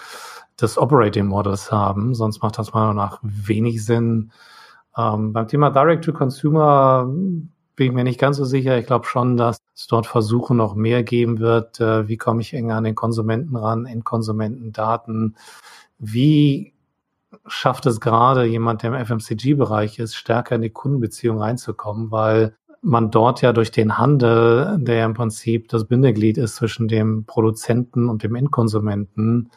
des Operating Models haben. Sonst macht das meiner Meinung nach wenig Sinn. Ähm, beim Thema Direct to Consumer bin ich mir nicht ganz so sicher. Ich glaube schon, dass es dort Versuche noch mehr geben wird. Äh, wie komme ich enger an den Konsumenten ran, in Konsumentendaten? Wie schafft es gerade jemand, der im FMCG-Bereich ist, stärker in die Kundenbeziehung reinzukommen, weil man dort ja durch den Handel, der im Prinzip das Bindeglied ist zwischen dem Produzenten und dem Endkonsumenten,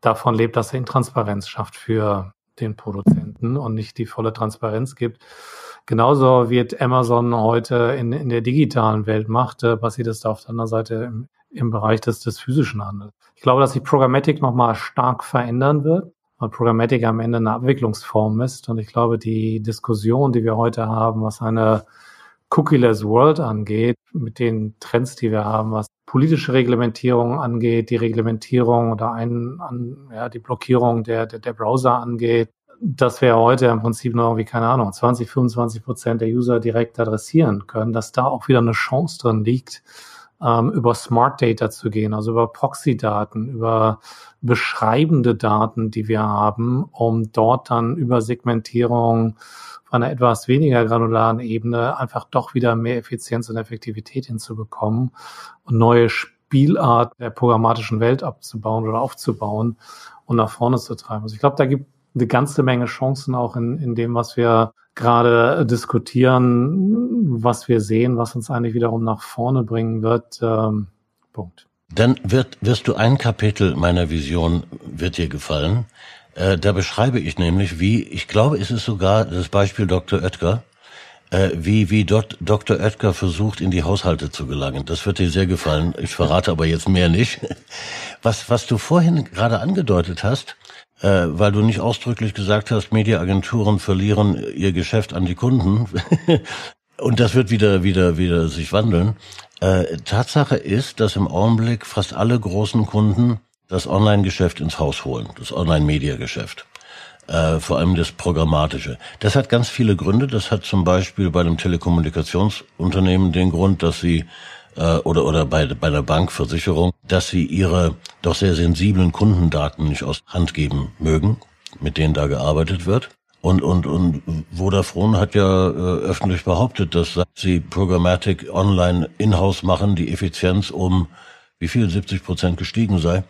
davon lebt, dass er Intransparenz schafft für den Produzenten und nicht die volle Transparenz gibt. Genauso wird Amazon heute in, in der digitalen Welt macht, äh, passiert es da auf der anderen Seite im, im Bereich des, des physischen Handels. Ich glaube, dass sich Programmatic nochmal stark verändern wird, weil Programmatic am Ende eine Abwicklungsform ist. Und ich glaube, die Diskussion, die wir heute haben, was eine Cookie-less World angeht, mit den Trends, die wir haben, was politische Reglementierung angeht, die Reglementierung oder ein, an, ja, die Blockierung der, der, der Browser angeht, dass wir heute im Prinzip noch irgendwie, keine Ahnung, 20, 25 Prozent der User direkt adressieren können, dass da auch wieder eine Chance drin liegt, ähm, über Smart Data zu gehen, also über Proxy-Daten, über beschreibende Daten, die wir haben, um dort dann über Segmentierung von einer etwas weniger granularen Ebene einfach doch wieder mehr Effizienz und Effektivität hinzubekommen und neue Spielart der programmatischen Welt abzubauen oder aufzubauen und nach vorne zu treiben. Also ich glaube, da gibt eine ganze Menge Chancen auch in, in dem, was wir gerade diskutieren, was wir sehen, was uns eigentlich wiederum nach vorne bringen wird. Ähm, Punkt. Dann wird, wirst du ein Kapitel meiner Vision wird dir gefallen. Äh, da beschreibe ich nämlich, wie, ich glaube, es ist sogar das Beispiel Dr. Oetker, äh, wie, wie dort Dr. Oetker versucht, in die Haushalte zu gelangen. Das wird dir sehr gefallen. Ich verrate aber jetzt mehr nicht. [LAUGHS] Was, was du vorhin gerade angedeutet hast, äh, weil du nicht ausdrücklich gesagt hast, Mediaagenturen verlieren ihr Geschäft an die Kunden. [LAUGHS] Und das wird wieder, wieder, wieder sich wandeln. Äh, Tatsache ist, dass im Augenblick fast alle großen Kunden das Online-Geschäft ins Haus holen, das Online-Media-Geschäft. Äh, vor allem das Programmatische. Das hat ganz viele Gründe. Das hat zum Beispiel bei einem Telekommunikationsunternehmen den Grund, dass sie äh, oder oder bei bei der Bankversicherung, dass sie ihre doch sehr sensiblen Kundendaten nicht aus Hand geben mögen, mit denen da gearbeitet wird. Und, und, und Vodafone hat ja äh, öffentlich behauptet, dass sie Programmatic online in-house machen, die Effizienz um wie viel 70 Prozent gestiegen sei.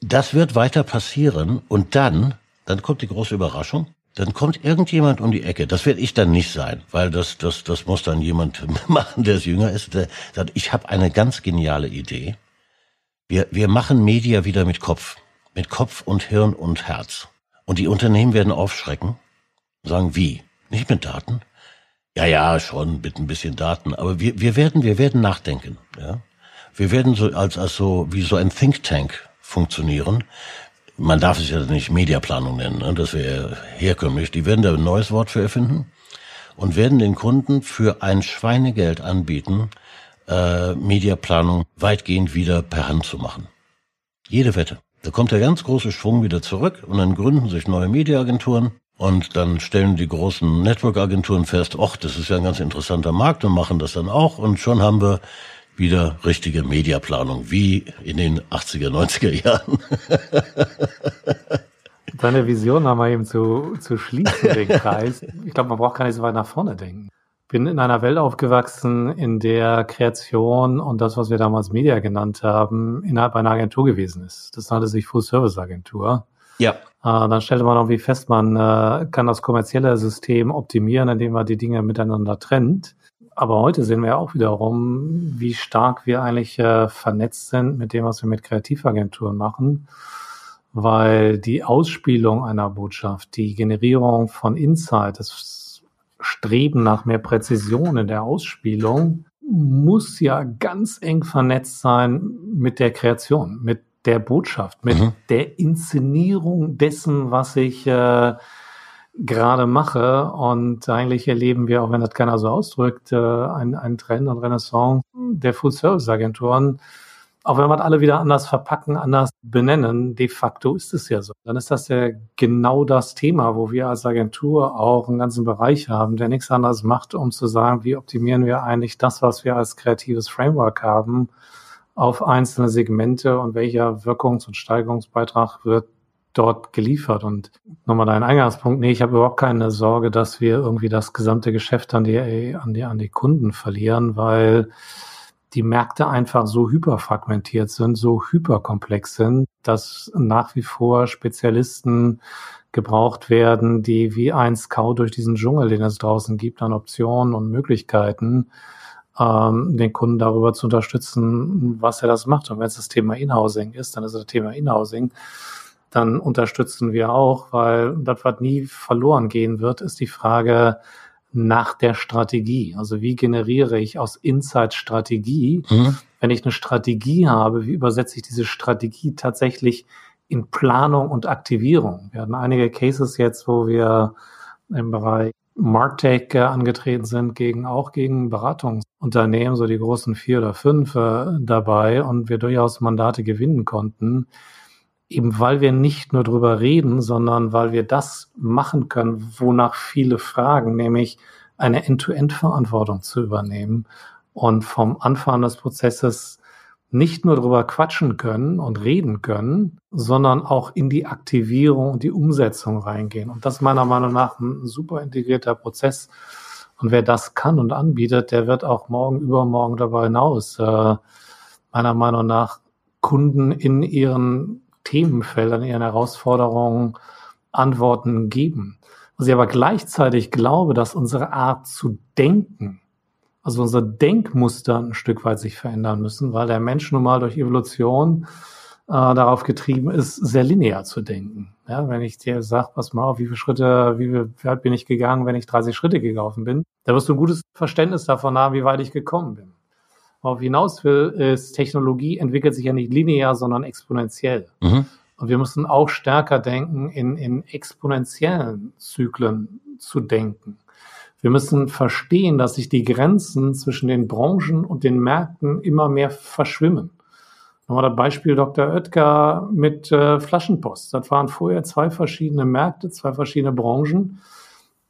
Das wird weiter passieren und dann, dann kommt die große Überraschung. Dann kommt irgendjemand um die Ecke. Das werde ich dann nicht sein, weil das, das, das muss dann jemand [LAUGHS] machen, der jünger ist. Der sagt, ich habe eine ganz geniale Idee. Wir, wir machen Media wieder mit Kopf, mit Kopf und Hirn und Herz. Und die Unternehmen werden aufschrecken, sagen wie? Nicht mit Daten? Ja, ja, schon mit ein bisschen Daten, aber wir, wir werden, wir werden nachdenken. Ja, wir werden so als, als so wie so ein Think Tank funktionieren. Man darf es ja nicht Mediaplanung nennen, ne? das wäre herkömmlich. Die werden da ein neues Wort für erfinden und werden den Kunden für ein Schweinegeld anbieten, äh, Mediaplanung weitgehend wieder per Hand zu machen. Jede Wette. Da kommt der ganz große Schwung wieder zurück und dann gründen sich neue Mediaagenturen und dann stellen die großen Network-Agenturen fest, ach, das ist ja ein ganz interessanter Markt und machen das dann auch und schon haben wir wieder richtige Mediaplanung, wie in den 80er, 90er Jahren. [LAUGHS] Deine Vision haben wir eben zu, zu schließen, den Kreis. Ich glaube, man braucht gar nicht so weit nach vorne denken. Bin in einer Welt aufgewachsen, in der Kreation und das, was wir damals Media genannt haben, innerhalb einer Agentur gewesen ist. Das nannte sich Full-Service-Agentur. Ja. Äh, dann stellte man irgendwie fest, man äh, kann das kommerzielle System optimieren, indem man die Dinge miteinander trennt. Aber heute sehen wir auch wiederum, wie stark wir eigentlich äh, vernetzt sind mit dem, was wir mit Kreativagenturen machen, weil die Ausspielung einer Botschaft, die Generierung von Insight, das Streben nach mehr Präzision in der Ausspielung, muss ja ganz eng vernetzt sein mit der Kreation, mit der Botschaft, mit mhm. der Inszenierung dessen, was ich äh, gerade mache. Und eigentlich erleben wir, auch wenn das keiner so ausdrückt, äh, einen, Trend und Renaissance der Full-Service-Agenturen. Auch wenn wir alle wieder anders verpacken, anders benennen, de facto ist es ja so. Dann ist das ja genau das Thema, wo wir als Agentur auch einen ganzen Bereich haben, der nichts anderes macht, um zu sagen, wie optimieren wir eigentlich das, was wir als kreatives Framework haben, auf einzelne Segmente und welcher Wirkungs- und Steigerungsbeitrag wird dort geliefert. Und nochmal dein Eingangspunkt, nee, ich habe überhaupt keine Sorge, dass wir irgendwie das gesamte Geschäft an die, an die, an die Kunden verlieren, weil die Märkte einfach so hyperfragmentiert sind, so hyperkomplex sind, dass nach wie vor Spezialisten gebraucht werden, die wie ein Scout durch diesen Dschungel, den es draußen gibt, an Optionen und Möglichkeiten, ähm, den Kunden darüber zu unterstützen, was er das macht. Und wenn es das Thema Inhousing ist, dann ist es das Thema Inhousing. Dann unterstützen wir auch, weil das, was nie verloren gehen wird, ist die Frage, nach der Strategie. Also wie generiere ich aus Insight Strategie? Mhm. Wenn ich eine Strategie habe, wie übersetze ich diese Strategie tatsächlich in Planung und Aktivierung? Wir hatten einige Cases jetzt, wo wir im Bereich Martech äh, angetreten sind, gegen auch gegen Beratungsunternehmen, so die großen vier oder fünf äh, dabei und wir durchaus Mandate gewinnen konnten, eben weil wir nicht nur drüber reden, sondern weil wir das machen können, wonach viele fragen, nämlich eine End-to-End-Verantwortung zu übernehmen und vom Anfang des Prozesses nicht nur drüber quatschen können und reden können, sondern auch in die Aktivierung und die Umsetzung reingehen. Und das ist meiner Meinung nach ein super integrierter Prozess. Und wer das kann und anbietet, der wird auch morgen, übermorgen darüber hinaus äh, meiner Meinung nach Kunden in ihren Themenfeldern, ihren Herausforderungen Antworten geben. Was ich aber gleichzeitig glaube, dass unsere Art zu denken, also unser Denkmuster ein Stück weit sich verändern müssen, weil der Mensch nun mal durch Evolution äh, darauf getrieben ist, sehr linear zu denken. Ja, wenn ich dir sage, pass mal auf, wie viele Schritte, wie, weit bin ich gegangen, wenn ich 30 Schritte gelaufen bin, da wirst du ein gutes Verständnis davon haben, wie weit ich gekommen bin worauf hinaus will, ist, Technologie entwickelt sich ja nicht linear, sondern exponentiell. Mhm. Und wir müssen auch stärker denken, in, in exponentiellen Zyklen zu denken. Wir müssen verstehen, dass sich die Grenzen zwischen den Branchen und den Märkten immer mehr verschwimmen. Nochmal das Beispiel Dr. Oetker mit äh, Flaschenpost. Das waren vorher zwei verschiedene Märkte, zwei verschiedene Branchen.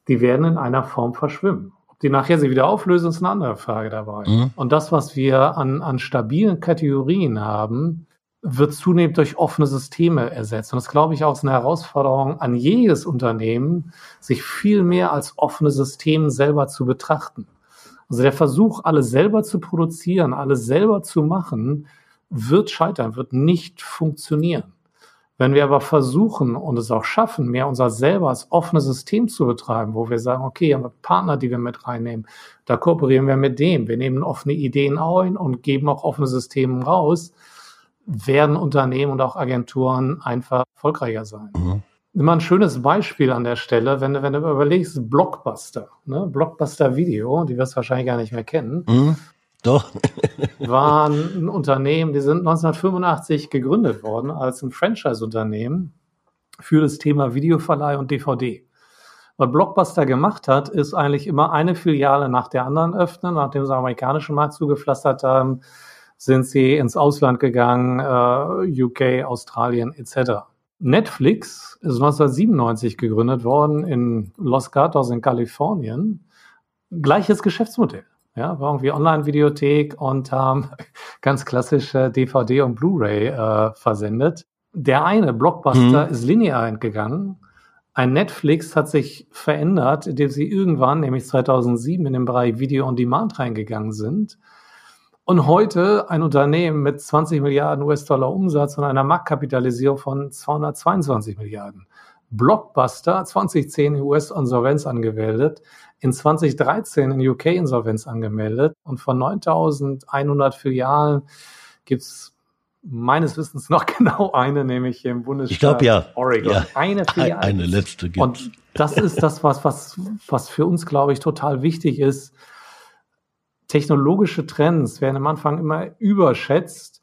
Die werden in einer Form verschwimmen die nachher sie wieder auflösen, ist eine andere Frage dabei. Mhm. Und das, was wir an, an stabilen Kategorien haben, wird zunehmend durch offene Systeme ersetzt. Und das glaube ich auch ist eine Herausforderung an jedes Unternehmen, sich viel mehr als offene Systeme selber zu betrachten. Also der Versuch, alles selber zu produzieren, alles selber zu machen, wird scheitern, wird nicht funktionieren. Wenn wir aber versuchen und es auch schaffen, mehr unser selber als offenes System zu betreiben, wo wir sagen, okay, haben wir Partner, die wir mit reinnehmen, da kooperieren wir mit dem, wir nehmen offene Ideen ein und geben auch offene Systeme raus, werden Unternehmen und auch Agenturen einfach erfolgreicher sein. Mhm. Immer ein schönes Beispiel an der Stelle, wenn du, wenn du überlegst, Blockbuster, ne? Blockbuster Video, die wirst du wahrscheinlich gar nicht mehr kennen. Mhm. Doch. waren ein Unternehmen, die sind 1985 gegründet worden als ein Franchise-Unternehmen für das Thema Videoverleih und DVD. Was Blockbuster gemacht hat, ist eigentlich immer eine Filiale nach der anderen öffnen. Nachdem sie den amerikanischen Markt zugepflastert haben, sind sie ins Ausland gegangen, äh, UK, Australien etc. Netflix ist 1997 gegründet worden in Los Gatos in Kalifornien. Gleiches Geschäftsmodell. Ja, war irgendwie Online-Videothek und haben [LAUGHS] ganz klassische DVD und Blu-ray äh, versendet. Der eine Blockbuster mhm. ist linear entgegangen. Ein Netflix hat sich verändert, indem sie irgendwann, nämlich 2007, in den Bereich Video on Demand reingegangen sind. Und heute ein Unternehmen mit 20 Milliarden US-Dollar Umsatz und einer Marktkapitalisierung von 222 Milliarden. Blockbuster 2010 in US-Insolvenz angemeldet, in 2013 in UK Insolvenz angemeldet und von 9100 Filialen gibt's meines Wissens noch [LAUGHS] genau eine, nämlich hier im Bundesstaat ich glaub, ja. Oregon. Ja. Eine Filiale. Eine letzte gibt's. Und das ist das, was, was, was für uns, glaube ich, total wichtig ist. Technologische Trends werden am Anfang immer überschätzt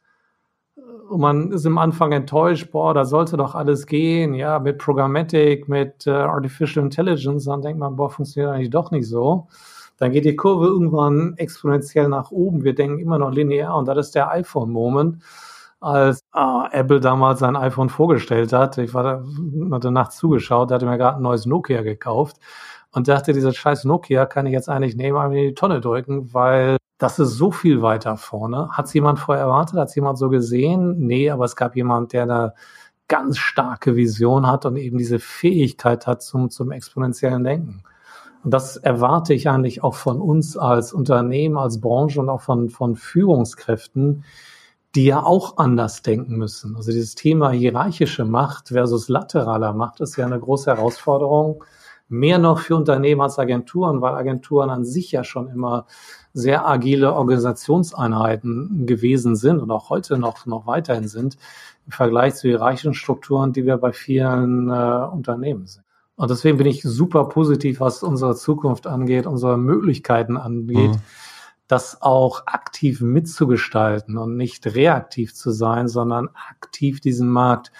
und man ist am Anfang enttäuscht, boah, da sollte doch alles gehen, ja, mit Programmatic, mit äh, Artificial Intelligence, dann denkt man, boah, funktioniert eigentlich doch nicht so. Dann geht die Kurve irgendwann exponentiell nach oben. Wir denken immer noch linear und das ist der iPhone-Moment, als äh, Apple damals sein iPhone vorgestellt hat. Ich war da, hatte nachts zugeschaut, hatte mir gerade ein neues Nokia gekauft und dachte, dieser scheiß Nokia kann ich jetzt eigentlich nehmen, einfach in die Tonne drücken, weil das ist so viel weiter vorne. Hat es jemand vorher erwartet? Hat es jemand so gesehen? Nee, aber es gab jemand, der eine ganz starke Vision hat und eben diese Fähigkeit hat zum, zum exponentiellen Denken. Und das erwarte ich eigentlich auch von uns als Unternehmen, als Branche und auch von, von Führungskräften, die ja auch anders denken müssen. Also dieses Thema hierarchische Macht versus lateraler Macht ist ja eine große Herausforderung. Mehr noch für Unternehmen als Agenturen, weil Agenturen an sich ja schon immer sehr agile Organisationseinheiten gewesen sind und auch heute noch, noch weiterhin sind im Vergleich zu hierarchischen Strukturen, die wir bei vielen äh, Unternehmen sehen. Und deswegen bin ich super positiv, was unsere Zukunft angeht, unsere Möglichkeiten angeht, mhm. das auch aktiv mitzugestalten und nicht reaktiv zu sein, sondern aktiv diesen Markt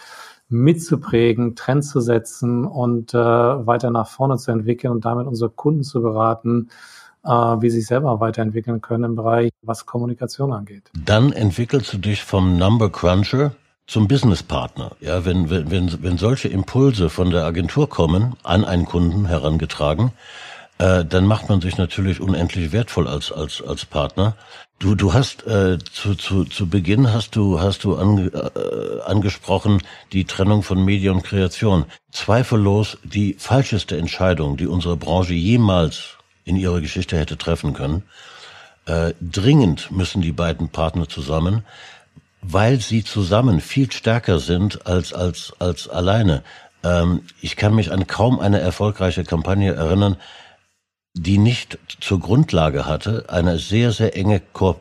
mitzuprägen, Trends zu setzen und äh, weiter nach vorne zu entwickeln und damit unsere Kunden zu beraten, äh, wie sie sich selber weiterentwickeln können im Bereich, was Kommunikation angeht. Dann entwickelst du dich vom Number Cruncher zum Businesspartner. Ja, wenn, wenn, wenn, wenn solche Impulse von der Agentur kommen, an einen Kunden herangetragen, äh, dann macht man sich natürlich unendlich wertvoll als, als, als Partner. Du, du hast äh, zu, zu, zu Beginn hast du, hast du ange, äh, angesprochen die Trennung von Media und Kreation. Zweifellos die falscheste Entscheidung, die unsere Branche jemals in ihrer Geschichte hätte treffen können. Äh, dringend müssen die beiden Partner zusammen weil sie zusammen viel stärker sind als, als, als alleine. Ähm, ich kann mich an kaum eine erfolgreiche Kampagne erinnern, die nicht zur Grundlage hatte eine sehr, sehr enge Ko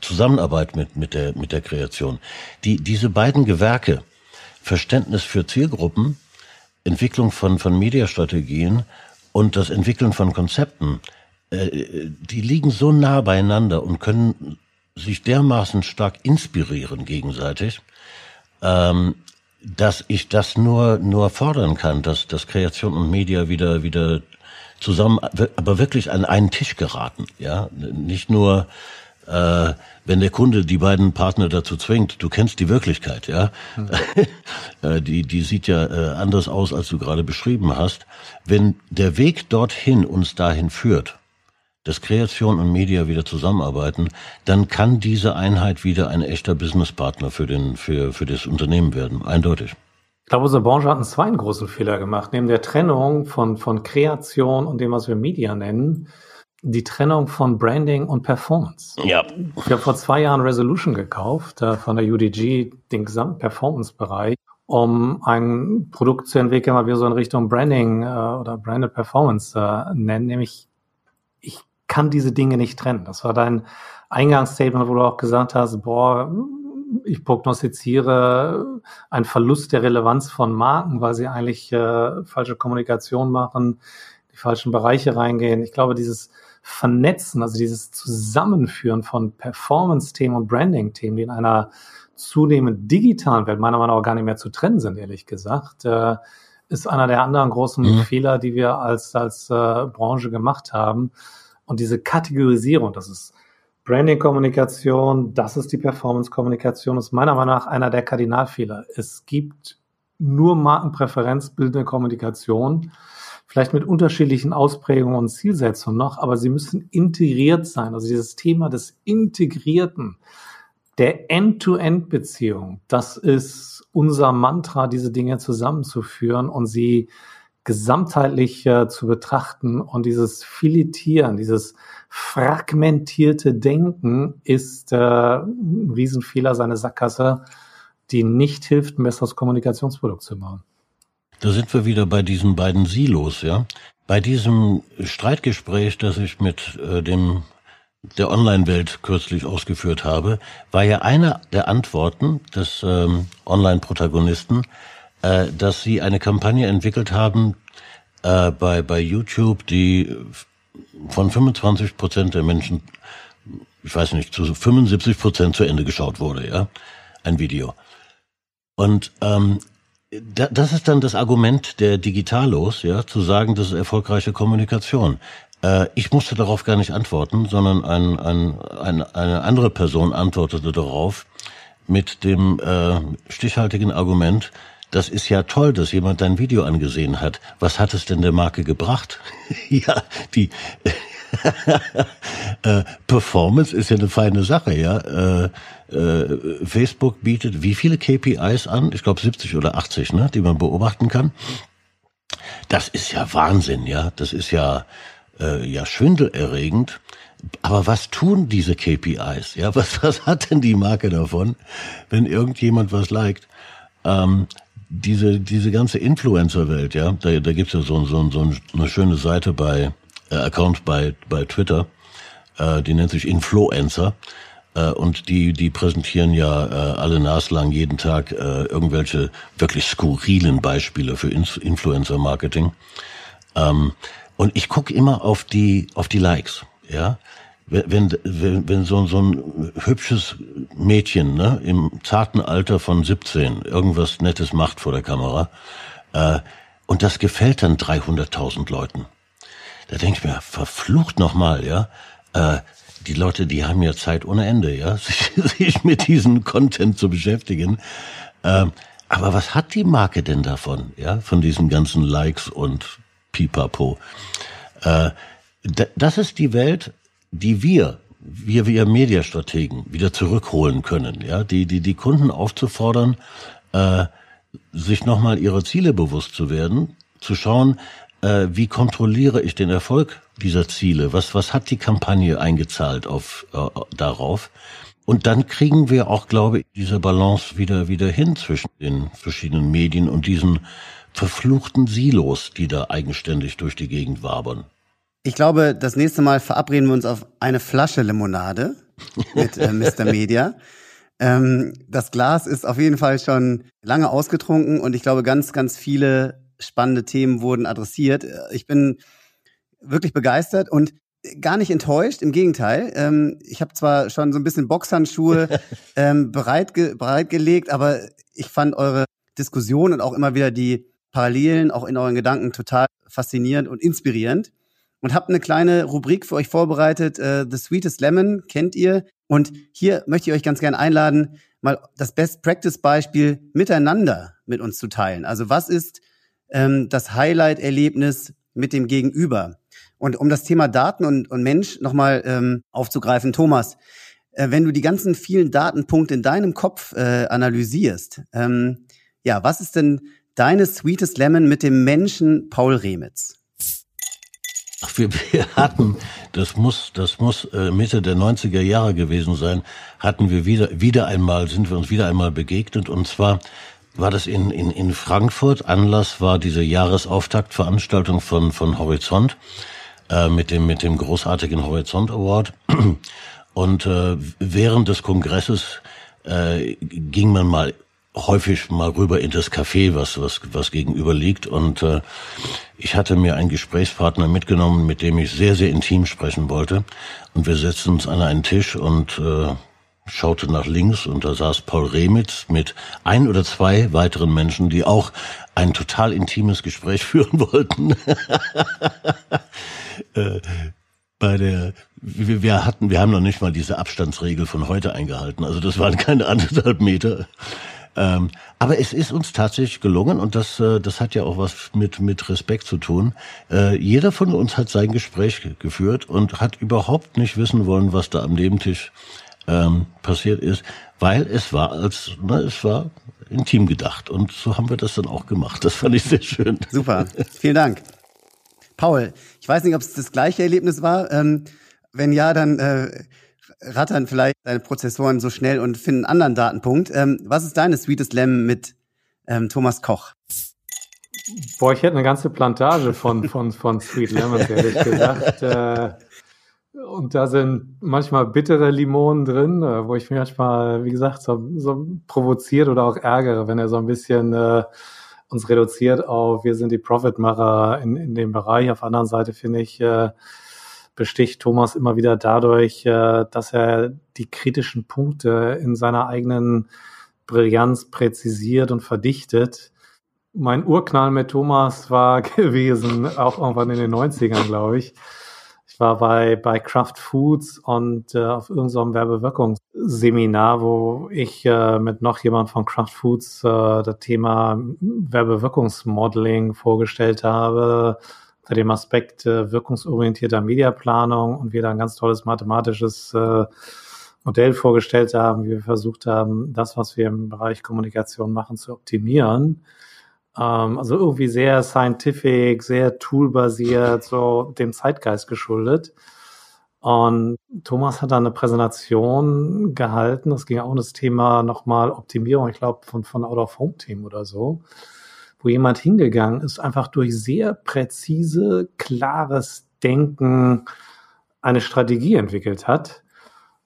Zusammenarbeit mit, mit, der, mit der Kreation. Die, diese beiden Gewerke, Verständnis für Zielgruppen, Entwicklung von, von Mediastrategien und das Entwickeln von Konzepten, äh, die liegen so nah beieinander und können sich dermaßen stark inspirieren gegenseitig, ähm, dass ich das nur nur fordern kann, dass dass Kreation und Media wieder wieder zusammen, aber wirklich an einen Tisch geraten, ja, nicht nur äh, wenn der Kunde die beiden Partner dazu zwingt, du kennst die Wirklichkeit, ja, mhm. [LAUGHS] die die sieht ja äh, anders aus, als du gerade beschrieben hast. Wenn der Weg dorthin uns dahin führt, dass Kreation und Media wieder zusammenarbeiten, dann kann diese Einheit wieder ein echter Businesspartner für, den, für, für das Unternehmen werden. Eindeutig. Ich glaube, unsere Branche hat einen zweiten großen Fehler gemacht. Neben der Trennung von, von Kreation und dem, was wir Media nennen, die Trennung von Branding und Performance. Ja. Ich habe vor zwei Jahren Resolution gekauft äh, von der UDG, den gesamten Performance-Bereich, um ein Produkt zu entwickeln, was wir so in Richtung Branding äh, oder Branded Performance äh, nennen, nämlich ich kann diese Dinge nicht trennen. Das war dein Eingangsstatement, wo du auch gesagt hast, boah, ich prognostiziere einen Verlust der Relevanz von Marken, weil sie eigentlich äh, falsche Kommunikation machen, die falschen Bereiche reingehen. Ich glaube, dieses Vernetzen, also dieses Zusammenführen von Performance-Themen und Branding-Themen, die in einer zunehmend digitalen Welt meiner Meinung nach auch gar nicht mehr zu trennen sind, ehrlich gesagt, äh, ist einer der anderen großen mhm. Fehler, die wir als, als äh, Branche gemacht haben. Und diese Kategorisierung, das ist Branding-Kommunikation, das ist die Performance-Kommunikation, ist meiner Meinung nach einer der Kardinalfehler. Es gibt nur markenpräferenzbildende Kommunikation, vielleicht mit unterschiedlichen Ausprägungen und Zielsetzungen noch, aber sie müssen integriert sein. Also dieses Thema des Integrierten, der End-to-End-Beziehung, das ist unser Mantra, diese Dinge zusammenzuführen und sie gesamtheitlich äh, zu betrachten und dieses Filetieren, dieses fragmentierte Denken ist äh, ein Riesenfehler, seine Sackgasse, die nicht hilft, ein besseres Kommunikationsprodukt zu bauen. Da sind wir wieder bei diesen beiden Silos, ja. Bei diesem Streitgespräch, das ich mit äh, dem der Online-Welt kürzlich ausgeführt habe, war ja eine der Antworten des ähm, Online-Protagonisten, äh, dass sie eine Kampagne entwickelt haben äh, bei, bei YouTube, die von 25 Prozent der Menschen, ich weiß nicht, zu 75 Prozent zu Ende geschaut wurde, ja, ein Video. Und ähm, da, das ist dann das Argument der Digitalos, ja, zu sagen, das ist erfolgreiche Kommunikation. Äh, ich musste darauf gar nicht antworten, sondern ein, ein, ein, eine andere Person antwortete darauf mit dem äh, stichhaltigen Argument, das ist ja toll, dass jemand dein Video angesehen hat. Was hat es denn der Marke gebracht? [LAUGHS] ja, die [LAUGHS] äh, Performance ist ja eine feine Sache, ja. Äh, äh, Facebook bietet wie viele KPIs an? Ich glaube 70 oder 80, ne, die man beobachten kann. Das ist ja Wahnsinn, ja. Das ist ja, äh, ja schwindelerregend. Aber was tun diese KPIs? Ja, was, was hat denn die Marke davon, wenn irgendjemand was liked? Ähm, diese, diese ganze Influencer-Welt, ja, da, da gibt's ja so, so, so eine schöne Seite bei, äh, Account bei, bei Twitter, äh, die nennt sich Influencer. Äh, und die, die präsentieren ja äh, alle naslang jeden Tag äh, irgendwelche wirklich skurrilen Beispiele für Influencer-Marketing. Ähm, und ich gucke immer auf die, auf die Likes, ja wenn, wenn, wenn so, so ein hübsches Mädchen ne, im zarten Alter von 17 irgendwas Nettes macht vor der Kamera äh, und das gefällt dann 300.000 Leuten, da denke ich mir, verflucht nochmal, ja, äh, die Leute, die haben ja Zeit ohne Ende, ja, [LAUGHS] sich, sich mit diesem Content zu beschäftigen. Äh, aber was hat die Marke denn davon, ja, von diesen ganzen Likes und Pipapo? Äh, das ist die Welt, die wir, wir, wir Mediastrategen wieder zurückholen können, ja, die, die, die Kunden aufzufordern, äh, sich nochmal ihrer Ziele bewusst zu werden, zu schauen, äh, wie kontrolliere ich den Erfolg dieser Ziele? Was, was hat die Kampagne eingezahlt auf, äh, darauf? Und dann kriegen wir auch, glaube ich, diese Balance wieder, wieder hin zwischen den verschiedenen Medien und diesen verfluchten Silos, die da eigenständig durch die Gegend wabern. Ich glaube, das nächste Mal verabreden wir uns auf eine Flasche Limonade mit äh, Mr. Media. Ähm, das Glas ist auf jeden Fall schon lange ausgetrunken und ich glaube, ganz, ganz viele spannende Themen wurden adressiert. Ich bin wirklich begeistert und gar nicht enttäuscht, im Gegenteil. Ähm, ich habe zwar schon so ein bisschen Boxhandschuhe [LAUGHS] ähm, bereit, ge bereitgelegt, aber ich fand eure Diskussion und auch immer wieder die Parallelen auch in euren Gedanken total faszinierend und inspirierend und habe eine kleine Rubrik für euch vorbereitet. Äh, The Sweetest Lemon kennt ihr. Und hier möchte ich euch ganz gerne einladen, mal das Best Practice Beispiel miteinander mit uns zu teilen. Also was ist ähm, das Highlight-Erlebnis mit dem Gegenüber? Und um das Thema Daten und, und Mensch nochmal ähm, aufzugreifen, Thomas, äh, wenn du die ganzen vielen Datenpunkte in deinem Kopf äh, analysierst, ähm, ja, was ist denn deine Sweetest Lemon mit dem Menschen Paul Remitz? [LAUGHS] Wir hatten, das muss, das muss äh, Mitte der 90er Jahre gewesen sein, hatten wir wieder, wieder einmal, sind wir uns wieder einmal begegnet und zwar war das in, in, in Frankfurt. Anlass war diese Jahresauftaktveranstaltung von, von Horizont äh, mit, dem, mit dem großartigen Horizont Award. [CLEARS THROAT] Und äh, während des Kongresses äh, ging man mal häufig mal rüber in das Café, was, was, was gegenüber liegt. Und äh, ich hatte mir einen Gesprächspartner mitgenommen, mit dem ich sehr, sehr intim sprechen wollte. Und wir setzten uns an einen Tisch und äh, schaute nach links und da saß Paul Remitz mit ein oder zwei weiteren Menschen, die auch ein total intimes Gespräch [LAUGHS] führen wollten. [LAUGHS] äh, bei der, wir, hatten, wir haben noch nicht mal diese Abstandsregel von heute eingehalten. Also das waren keine anderthalb Meter. Ähm, aber es ist uns tatsächlich gelungen und das, äh, das hat ja auch was mit, mit Respekt zu tun. Äh, jeder von uns hat sein Gespräch geführt und hat überhaupt nicht wissen wollen, was da am Nebentisch ähm, passiert ist, weil es war als, na, es war intim gedacht und so haben wir das dann auch gemacht. Das fand ich sehr schön. Super, vielen Dank. Paul, ich weiß nicht, ob es das gleiche Erlebnis war. Ähm, wenn ja, dann äh, rattern vielleicht deine Prozessoren so schnell und finden einen anderen Datenpunkt. Ähm, was ist deine Sweetest Lamb mit ähm, Thomas Koch? Boah, ich hätte eine ganze Plantage von, von, von Sweet Lemons, ehrlich gesagt. Äh, und da sind manchmal bittere Limonen drin, äh, wo ich mich manchmal, wie gesagt, so, so provoziert oder auch ärgere, wenn er so ein bisschen äh, uns reduziert auf, wir sind die Profitmacher in, in dem Bereich. Auf der anderen Seite finde ich, äh, besticht Thomas immer wieder dadurch, äh, dass er die kritischen Punkte in seiner eigenen Brillanz präzisiert und verdichtet. Mein Urknall mit Thomas war [LAUGHS] gewesen, auch irgendwann in den 90ern, glaube ich. Ich war bei, bei Kraft Foods und äh, auf irgendeinem Werbewirkungsseminar, wo ich äh, mit noch jemand von Kraft Foods äh, das Thema Werbewirkungsmodeling vorgestellt habe unter dem Aspekt äh, wirkungsorientierter Mediaplanung und wir da ein ganz tolles mathematisches äh, Modell vorgestellt haben, wie wir versucht haben, das, was wir im Bereich Kommunikation machen, zu optimieren. Ähm, also irgendwie sehr scientific, sehr toolbasiert, so dem Zeitgeist geschuldet. Und Thomas hat da eine Präsentation gehalten. Es ging auch um das Thema nochmal Optimierung, ich glaube, von, von Out-of-Home-Team oder so, wo jemand hingegangen ist, einfach durch sehr präzise, klares Denken eine Strategie entwickelt hat.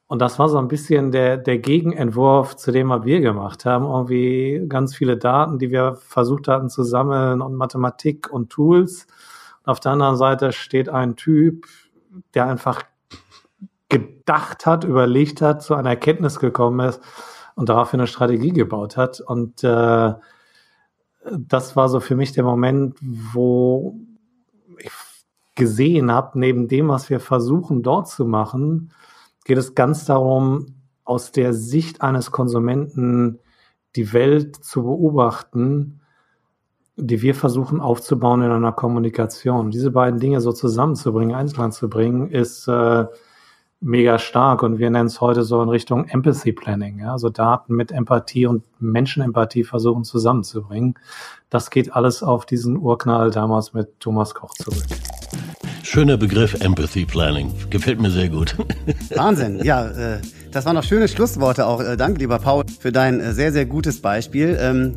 Und das war so ein bisschen der, der Gegenentwurf zu dem, was wir gemacht haben. Irgendwie ganz viele Daten, die wir versucht hatten zu sammeln und Mathematik und Tools. Und auf der anderen Seite steht ein Typ, der einfach gedacht hat, überlegt hat, zu einer Erkenntnis gekommen ist und daraufhin eine Strategie gebaut hat. Und äh, das war so für mich der Moment, wo ich gesehen habe, neben dem, was wir versuchen dort zu machen, geht es ganz darum, aus der Sicht eines Konsumenten die Welt zu beobachten, die wir versuchen aufzubauen in einer Kommunikation. Diese beiden Dinge so zusammenzubringen, einzeln zu bringen, ist äh, mega stark und wir nennen es heute so in Richtung Empathy Planning, ja? also Daten mit Empathie und Menschenempathie versuchen zusammenzubringen. Das geht alles auf diesen Urknall damals mit Thomas Koch zurück. Schöner Begriff Empathy Planning. Gefällt mir sehr gut. [LAUGHS] Wahnsinn. Ja, äh, das waren noch schöne Schlussworte auch. Äh, danke, lieber Paul, für dein äh, sehr, sehr gutes Beispiel. Ähm,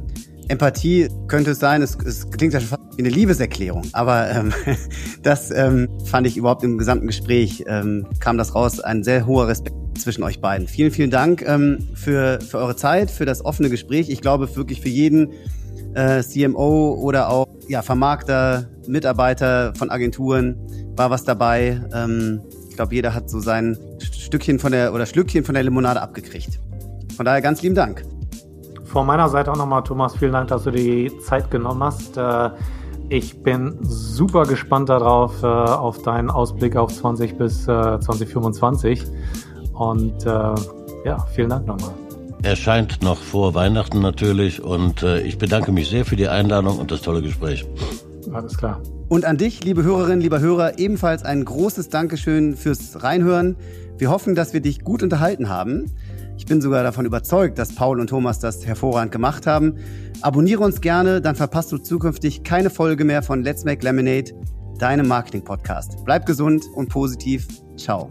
Empathie könnte es sein, es, es klingt ja schon fast wie eine Liebeserklärung, aber ähm, [LAUGHS] das ähm, fand ich überhaupt im gesamten Gespräch, ähm, kam das raus, ein sehr hoher Respekt zwischen euch beiden. Vielen, vielen Dank ähm, für, für eure Zeit, für das offene Gespräch. Ich glaube wirklich für jeden äh, CMO oder auch ja, Vermarkter, Mitarbeiter von Agenturen war was dabei. Ähm, ich glaube, jeder hat so sein Stückchen von der oder Schlückchen von der Limonade abgekriegt. Von daher ganz lieben Dank. Von meiner Seite auch nochmal, Thomas, vielen Dank, dass du die Zeit genommen hast. Äh, ich bin super gespannt darauf, äh, auf deinen Ausblick auf 20 bis 2025. Äh, Und ja, vielen Dank nochmal. Erscheint noch vor Weihnachten natürlich und ich bedanke mich sehr für die Einladung und das tolle Gespräch. Alles klar. Und an dich, liebe Hörerinnen, lieber Hörer, ebenfalls ein großes Dankeschön fürs Reinhören. Wir hoffen, dass wir dich gut unterhalten haben. Ich bin sogar davon überzeugt, dass Paul und Thomas das hervorragend gemacht haben. Abonniere uns gerne, dann verpasst du zukünftig keine Folge mehr von Let's Make Lemonade, deinem Marketing-Podcast. Bleib gesund und positiv. Ciao.